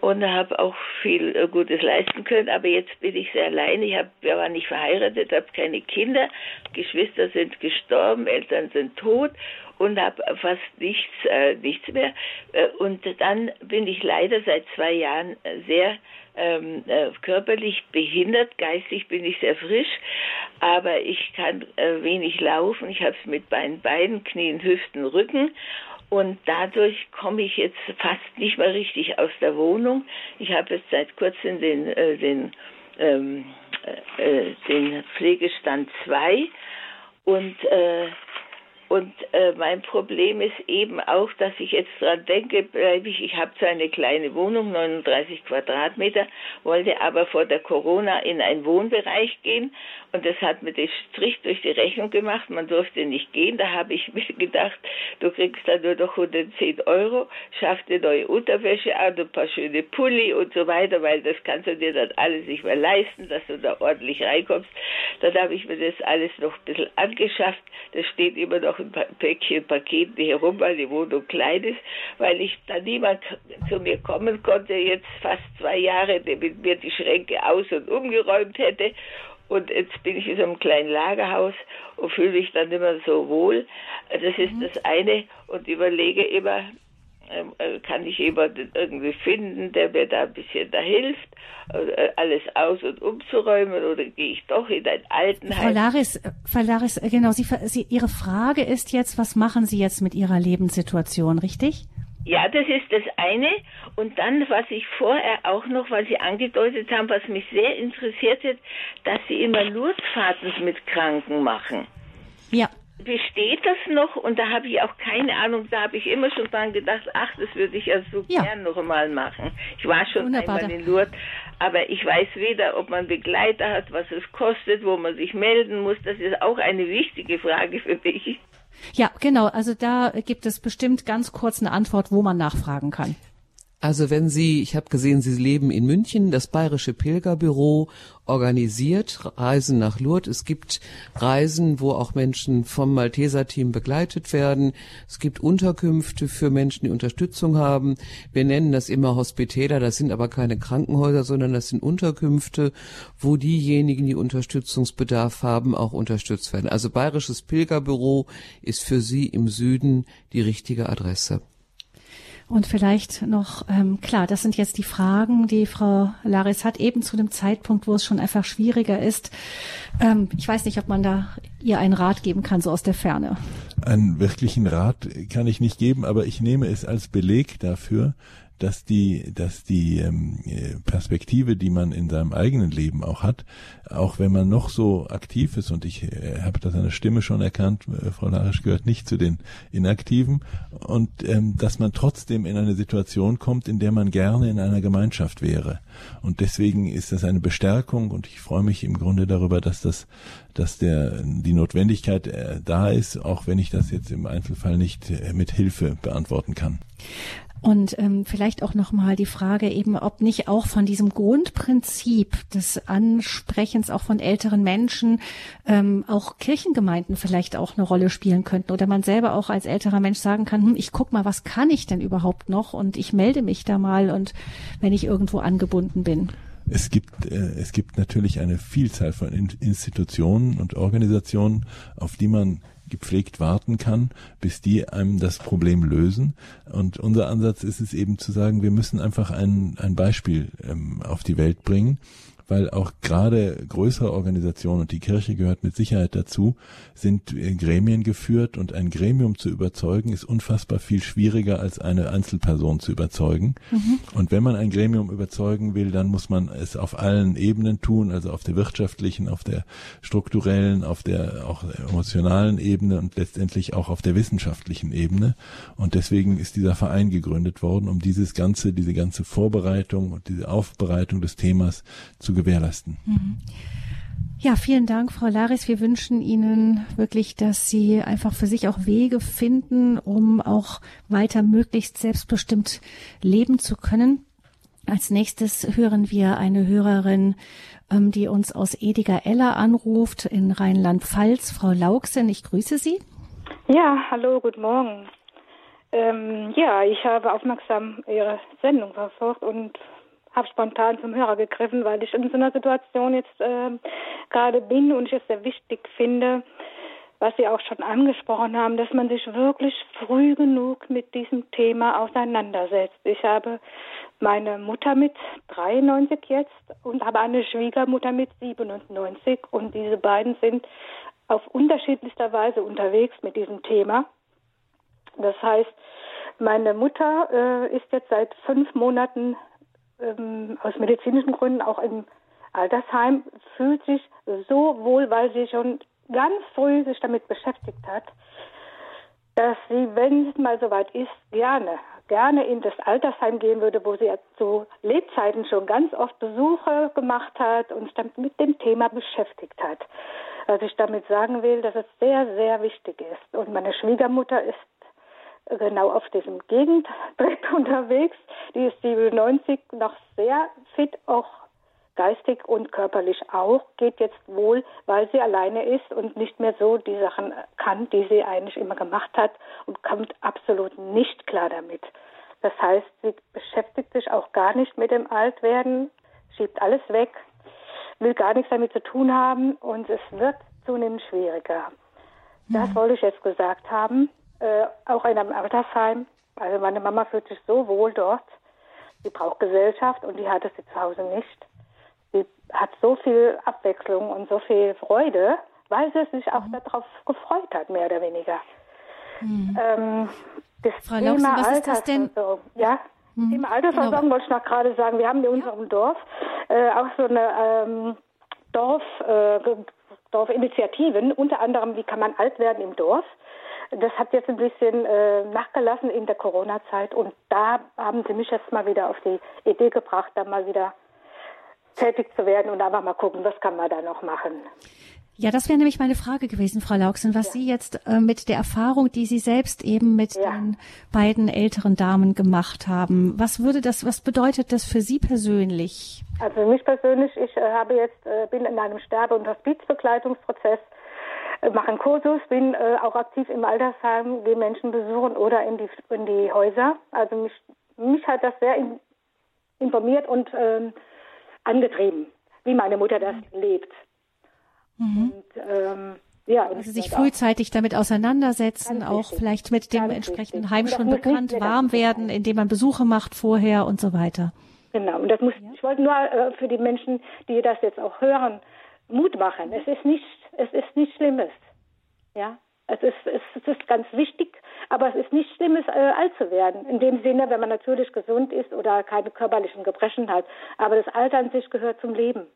Speaker 6: und habe auch viel äh, Gutes leisten können. Aber jetzt bin ich sehr allein. Ich hab, waren nicht verheiratet, habe keine Kinder, Geschwister sind gestorben, Eltern sind tot und habe fast nichts, äh, nichts mehr. Äh, und dann bin ich leider seit zwei Jahren sehr ähm, äh, körperlich behindert, geistig bin ich sehr frisch, aber ich kann äh, wenig laufen. Ich habe es mit meinen beiden Knien, Hüften, Rücken und dadurch komme ich jetzt fast nicht mehr richtig aus der Wohnung. Ich habe jetzt seit kurzem den, äh, den, ähm, äh, äh den Pflegestand 2 und äh, und äh, mein Problem ist eben auch, dass ich jetzt dran denke, bleibe ich, ich habe zwar eine kleine Wohnung, 39 Quadratmeter, wollte aber vor der Corona in einen Wohnbereich gehen und das hat mir den Strich durch die Rechnung gemacht, man durfte nicht gehen. Da habe ich mir gedacht, du kriegst da nur noch 110 Euro, schaff dir neue Unterwäsche an, ein paar schöne Pulli und so weiter, weil das kannst du dir dann alles nicht mehr leisten, dass du da ordentlich reinkommst. Dann habe ich mir das alles noch ein bisschen angeschafft. Das steht immer noch ein Päckchen Paketen herum, weil die Wohnung klein ist, weil ich da niemand zu mir kommen konnte, jetzt fast zwei Jahre, der mit mir die Schränke aus- und umgeräumt hätte. Und jetzt bin ich in so einem kleinen Lagerhaus und fühle mich dann immer so wohl. Das ist mhm. das eine und überlege immer, kann ich jemanden irgendwie finden, der mir da ein bisschen da hilft, äh, alles aus- und umzuräumen oder gehe ich doch in ein Altenheim?
Speaker 1: Frau Laris, äh, Frau Laris genau, Sie, Sie, Ihre Frage ist jetzt, was machen Sie jetzt mit Ihrer Lebenssituation, richtig?
Speaker 6: Ja, das ist das eine. Und dann, was ich vorher auch noch, was Sie angedeutet haben, was mich sehr interessiert hat, dass Sie immer Lourdesfahrten mit Kranken machen.
Speaker 1: Ja.
Speaker 6: Besteht das noch? Und da habe ich auch keine Ahnung, da habe ich immer schon dran gedacht, ach, das würde ich ja so ja. gern noch einmal machen. Ich war schon Wunderbar. einmal in Lourdes, aber ich weiß weder, ob man Begleiter hat, was es kostet, wo man sich melden muss. Das ist auch eine wichtige Frage für mich.
Speaker 1: Ja, genau. Also da gibt es bestimmt ganz kurz eine Antwort, wo man nachfragen kann.
Speaker 2: Also wenn Sie, ich habe gesehen, Sie leben in München, das Bayerische Pilgerbüro organisiert Reisen nach Lourdes. Es gibt Reisen, wo auch Menschen vom Malteser-Team begleitet werden. Es gibt Unterkünfte für Menschen, die Unterstützung haben. Wir nennen das immer Hospitäler, das sind aber keine Krankenhäuser, sondern das sind Unterkünfte, wo diejenigen, die Unterstützungsbedarf haben, auch unterstützt werden. Also Bayerisches Pilgerbüro ist für Sie im Süden die richtige Adresse.
Speaker 1: Und vielleicht noch, ähm, klar, das sind jetzt die Fragen, die Frau Laris hat, eben zu dem Zeitpunkt, wo es schon einfach schwieriger ist. Ähm, ich weiß nicht, ob man da ihr einen Rat geben kann, so aus der Ferne.
Speaker 3: Einen wirklichen Rat kann ich nicht geben, aber ich nehme es als Beleg dafür, dass die, dass die ähm, Perspektive, die man in seinem eigenen Leben auch hat, auch wenn man noch so aktiv ist, und ich äh, habe das an der Stimme schon erkannt, äh, Frau Larisch gehört nicht zu den Inaktiven, und ähm, dass man trotzdem in eine Situation kommt, in der man gerne in einer Gemeinschaft wäre. Und deswegen ist das eine Bestärkung und ich freue mich im Grunde darüber, dass das, dass der, die Notwendigkeit äh, da ist, auch wenn ich das jetzt im Einzelfall nicht äh, mit Hilfe beantworten kann.
Speaker 1: Und ähm, vielleicht auch nochmal die Frage eben, ob nicht auch von diesem Grundprinzip des Ansprechens auch von älteren Menschen ähm, auch Kirchengemeinden vielleicht auch eine Rolle spielen könnten oder man selber auch als älterer Mensch sagen kann, hm, ich guck mal, was kann ich denn überhaupt noch und ich melde mich da mal und wenn ich irgendwo angebunden bin.
Speaker 3: Es gibt, äh, es gibt natürlich eine Vielzahl von Institutionen und Organisationen, auf die man gepflegt warten kann, bis die einem das Problem lösen. Und unser Ansatz ist es eben zu sagen, wir müssen einfach ein, ein Beispiel ähm, auf die Welt bringen weil auch gerade größere Organisationen, und die Kirche gehört mit Sicherheit dazu, sind Gremien geführt und ein Gremium zu überzeugen ist unfassbar viel schwieriger als eine Einzelperson zu überzeugen. Mhm. Und wenn man ein Gremium überzeugen will, dann muss man es auf allen Ebenen tun, also auf der wirtschaftlichen, auf der strukturellen, auf der auch emotionalen Ebene und letztendlich auch auf der wissenschaftlichen Ebene. Und deswegen ist dieser Verein gegründet worden, um dieses ganze, diese ganze Vorbereitung und diese Aufbereitung des Themas zu gewährleisten. Mhm.
Speaker 1: Ja, vielen Dank, Frau Laris. Wir wünschen Ihnen wirklich, dass Sie einfach für sich auch Wege finden, um auch weiter möglichst selbstbestimmt leben zu können. Als nächstes hören wir eine Hörerin, ähm, die uns aus Ediger-Eller anruft in Rheinland-Pfalz. Frau Lauksen, ich grüße Sie.
Speaker 7: Ja, hallo, guten Morgen. Ähm, ja, ich habe aufmerksam Ihre Sendung verfolgt und habe spontan zum Hörer gegriffen, weil ich in so einer Situation jetzt äh, gerade bin und ich es sehr wichtig finde, was Sie auch schon angesprochen haben, dass man sich wirklich früh genug mit diesem Thema auseinandersetzt. Ich habe meine Mutter mit 93 jetzt und habe eine Schwiegermutter mit 97 und diese beiden sind auf unterschiedlichster Weise unterwegs mit diesem Thema. Das heißt, meine Mutter äh, ist jetzt seit fünf Monaten ähm, aus medizinischen Gründen auch im Altersheim, fühlt sich so wohl, weil sie schon ganz früh sich damit beschäftigt hat, dass sie, wenn es mal soweit ist, gerne, gerne in das Altersheim gehen würde, wo sie zu Lebzeiten schon ganz oft Besuche gemacht hat und sich mit dem Thema beschäftigt hat. Was ich damit sagen will, dass es sehr, sehr wichtig ist. Und meine Schwiegermutter ist genau auf diesem Gegentrip unterwegs. Die ist 97, noch sehr fit, auch geistig und körperlich auch, geht jetzt wohl, weil sie alleine ist und nicht mehr so die Sachen kann, die sie eigentlich immer gemacht hat und kommt absolut nicht klar damit. Das heißt, sie beschäftigt sich auch gar nicht mit dem Altwerden, schiebt alles weg, will gar nichts damit zu tun haben und es wird zunehmend schwieriger. Das mhm. wollte ich jetzt gesagt haben äh, auch in einem Altersheim. Also meine Mama fühlt sich so wohl dort. Sie braucht Gesellschaft und die hatte sie zu Hause nicht. Sie hat so viel Abwechslung und so viel Freude, weil sie sich auch mhm. darauf gefreut hat, mehr oder weniger. Mhm. Ähm, das Frau Thema Lauchsen, was ist das denn? Ja, mhm. Thema Altersversorgung genau. wollte ich noch gerade sagen. Wir haben in unserem ja. Dorf äh, auch so eine ähm, Dorf, äh, Dorfinitiativen, unter anderem, wie kann man alt werden im Dorf. Das hat jetzt ein bisschen äh, nachgelassen in der Corona-Zeit und da haben sie mich jetzt mal wieder auf die Idee gebracht, da mal wieder tätig zu werden und einfach mal gucken, was kann man da noch machen.
Speaker 1: Ja, das wäre nämlich meine Frage gewesen, Frau Lauksen, was ja. Sie jetzt äh, mit der Erfahrung, die Sie selbst eben mit ja. den beiden älteren Damen gemacht haben, was würde das, was bedeutet das für Sie persönlich?
Speaker 7: Also für mich persönlich, ich äh, habe jetzt, äh, bin in einem Sterbe- und Hospizbegleitungsprozess mache einen Kursus, bin äh, auch aktiv im Altersheim, gehe Menschen besuchen oder in die, in die Häuser. Also mich, mich hat das sehr in, informiert und ähm, angetrieben, wie meine Mutter das mhm. lebt.
Speaker 1: Mhm. Und, ähm, ja, also sich frühzeitig damit auseinandersetzen, auch wichtig. vielleicht mit dem entsprechenden wichtig. Heim schon bekannt, warm werden, indem man Besuche macht vorher und so weiter.
Speaker 7: Genau, und das muss, ja. ich wollte nur äh, für die Menschen, die das jetzt auch hören, Mut machen. Es ist nicht, es ist nichts Schlimmes. Ja. Es ist, es ist ganz wichtig, aber es ist nicht schlimm, es, äh, alt zu werden. In dem Sinne, wenn man natürlich gesund ist oder keine körperlichen Gebrechen hat. Aber das Alter an sich gehört zum Leben.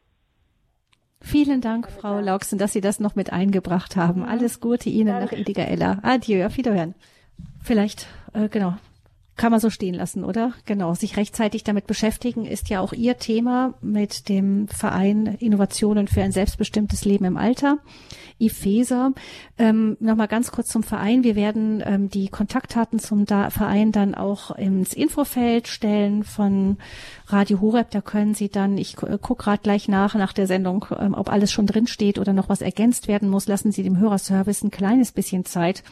Speaker 1: Vielen Dank, Frau Lauksen, dass Sie das noch mit eingebracht haben. Alles Gute Ihnen Danke. nach Ediger Ella. Adieu, auf Wiederhören. Vielleicht, äh, genau, kann man so stehen lassen, oder? Genau, sich rechtzeitig damit beschäftigen ist ja auch Ihr Thema mit dem Verein Innovationen für ein selbstbestimmtes Leben im Alter, IFESA. Ähm, Nochmal ganz kurz zum Verein. Wir werden ähm, die Kontaktdaten zum da Verein dann auch ins Infofeld stellen von Radio Horeb. Da können Sie dann, ich gucke gerade gleich nach, nach der Sendung, ähm, ob alles schon drin steht oder noch was ergänzt werden muss. Lassen Sie dem Hörerservice ein kleines bisschen Zeit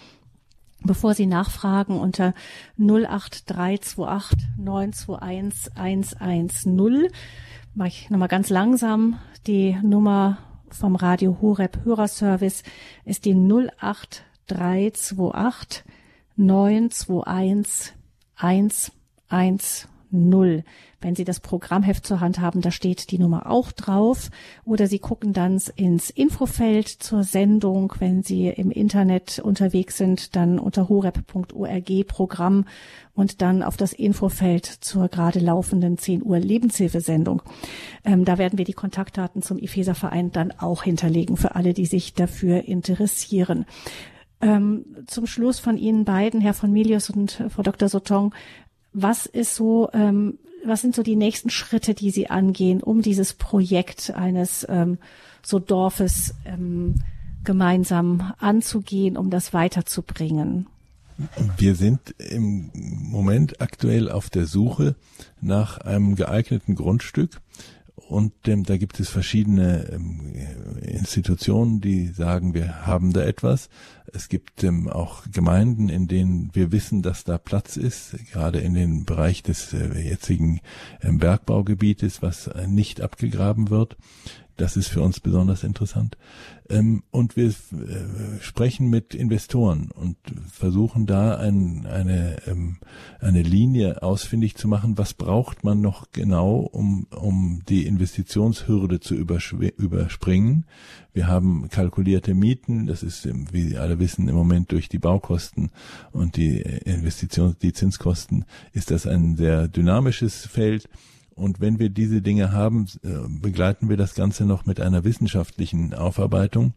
Speaker 1: bevor Sie nachfragen unter 08328 921 110. Mache ich nochmal ganz langsam. Die Nummer vom Radio Horeb Hörerservice ist die 08328 921 110. Wenn Sie das Programmheft zur Hand haben, da steht die Nummer auch drauf. Oder Sie gucken dann ins Infofeld zur Sendung. Wenn Sie im Internet unterwegs sind, dann unter horep.org Programm und dann auf das Infofeld zur gerade laufenden 10 Uhr Lebenshilfesendung. Ähm, da werden wir die Kontaktdaten zum IFESA-Verein dann auch hinterlegen für alle, die sich dafür interessieren. Ähm, zum Schluss von Ihnen beiden, Herr von Milius und Frau Dr. Sotong, was ist so ähm, was sind so die nächsten Schritte, die Sie angehen, um dieses Projekt eines ähm, so Dorfes ähm, gemeinsam anzugehen, um das weiterzubringen?
Speaker 3: Wir sind im Moment aktuell auf der Suche nach einem geeigneten Grundstück und ähm, da gibt es verschiedene ähm, Institutionen, die sagen, wir haben da etwas. Es gibt ähm, auch Gemeinden, in denen wir wissen, dass da Platz ist, gerade in den Bereich des äh, jetzigen ähm, Bergbaugebietes, was äh, nicht abgegraben wird. Das ist für uns besonders interessant. Ähm, und wir äh, sprechen mit Investoren und versuchen da ein, eine, ähm, eine Linie ausfindig zu machen. Was braucht man noch genau, um, um die Investitionshürde zu überspringen? Wir haben kalkulierte Mieten. Das ist, ähm, wie Sie alle wissen, im Moment durch die Baukosten und die Investitions-, die Zinskosten ist das ein sehr dynamisches Feld. Und wenn wir diese Dinge haben, äh, begleiten wir das Ganze noch mit einer wissenschaftlichen Aufarbeitung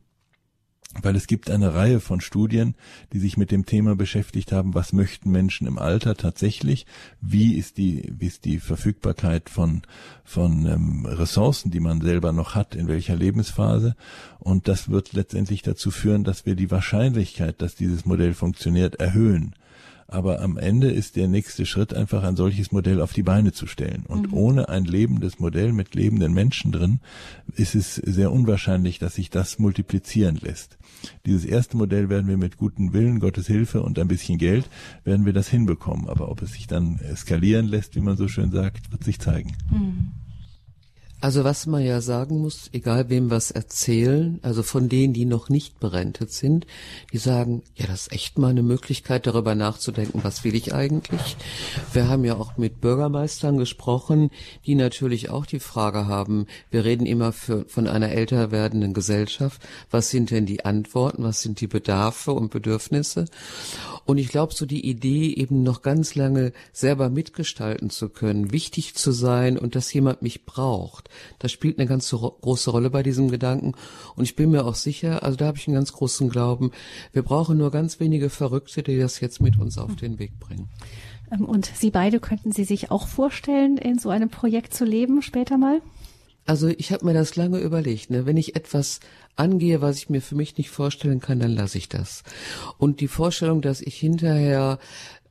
Speaker 3: weil es gibt eine Reihe von Studien, die sich mit dem Thema beschäftigt haben, was möchten Menschen im Alter tatsächlich, wie ist die, wie ist die Verfügbarkeit von, von ähm, Ressourcen, die man selber noch hat, in welcher Lebensphase. Und das wird letztendlich dazu führen, dass wir die Wahrscheinlichkeit, dass dieses Modell funktioniert, erhöhen. Aber am Ende ist der nächste Schritt einfach ein solches Modell auf die Beine zu stellen. Und mhm. ohne ein lebendes Modell mit lebenden Menschen drin ist es sehr unwahrscheinlich, dass sich das multiplizieren lässt. Dieses erste Modell werden wir mit gutem Willen, Gottes Hilfe und ein bisschen Geld werden wir das hinbekommen. Aber ob es sich dann skalieren lässt, wie man so schön sagt, wird sich zeigen. Mhm.
Speaker 2: Also was man ja sagen muss, egal wem was erzählen, also von denen, die noch nicht berentet sind, die sagen, ja, das ist echt mal eine Möglichkeit, darüber nachzudenken, was will ich eigentlich. Wir haben ja auch mit Bürgermeistern gesprochen, die natürlich auch die Frage haben, wir reden immer für, von einer älter werdenden Gesellschaft, was sind denn die Antworten, was sind die Bedarfe und Bedürfnisse? Und ich glaube, so die Idee, eben noch ganz lange selber mitgestalten zu können, wichtig zu sein und dass jemand mich braucht, das spielt eine ganz große Rolle bei diesem Gedanken. Und ich bin mir auch sicher, also da habe ich einen ganz großen Glauben, wir brauchen nur ganz wenige Verrückte, die das jetzt mit uns auf den Weg bringen.
Speaker 1: Ähm, und Sie beide könnten Sie sich auch vorstellen, in so einem Projekt zu leben später mal?
Speaker 2: Also ich habe mir das lange überlegt. Ne? Wenn ich etwas angehe, was ich mir für mich nicht vorstellen kann, dann lasse ich das. Und die Vorstellung, dass ich hinterher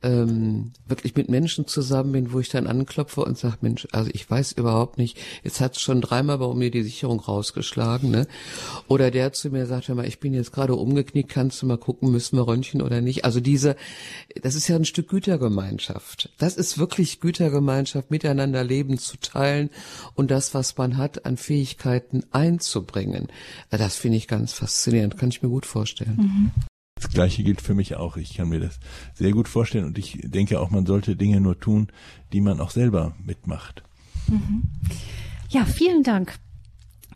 Speaker 2: ähm, wirklich mit Menschen zusammen bin, wo ich dann anklopfe und sage, Mensch, also ich weiß überhaupt nicht, jetzt hat es schon dreimal bei mir die Sicherung rausgeschlagen, ne? Oder der zu mir sagt, hör mal, ich bin jetzt gerade umgeknickt, kannst du mal gucken, müssen wir röntgen oder nicht? Also diese, das ist ja ein Stück Gütergemeinschaft. Das ist wirklich Gütergemeinschaft, miteinander Leben zu teilen und das, was man hat, an Fähigkeiten einzubringen. Das finde ich ganz faszinierend, kann ich mir gut vorstellen. Mhm.
Speaker 3: Das Gleiche gilt für mich auch. Ich kann mir das sehr gut vorstellen und ich denke auch, man sollte Dinge nur tun, die man auch selber mitmacht.
Speaker 1: Mhm. Ja, vielen Dank.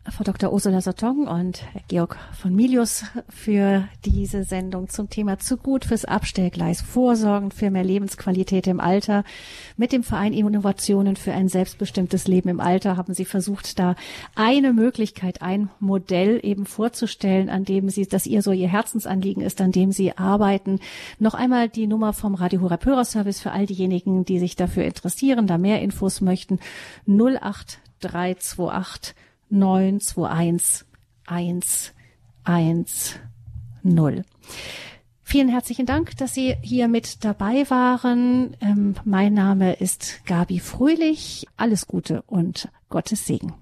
Speaker 1: Frau Dr. Ursula Sotong und Georg von Milius für diese Sendung zum Thema zu gut fürs Abstellgleis, Vorsorgen für mehr Lebensqualität im Alter. Mit dem Verein Innovationen für ein selbstbestimmtes Leben im Alter haben Sie versucht, da eine Möglichkeit, ein Modell eben vorzustellen, an dem Sie, dass ihr so Ihr Herzensanliegen ist, an dem Sie arbeiten. Noch einmal die Nummer vom Radio Horeb Hörerservice für all diejenigen, die sich dafür interessieren, da mehr Infos möchten. 08328 921 110. Vielen herzlichen Dank, dass Sie hier mit dabei waren. Ähm, mein Name ist Gabi Fröhlich. Alles Gute und Gottes Segen.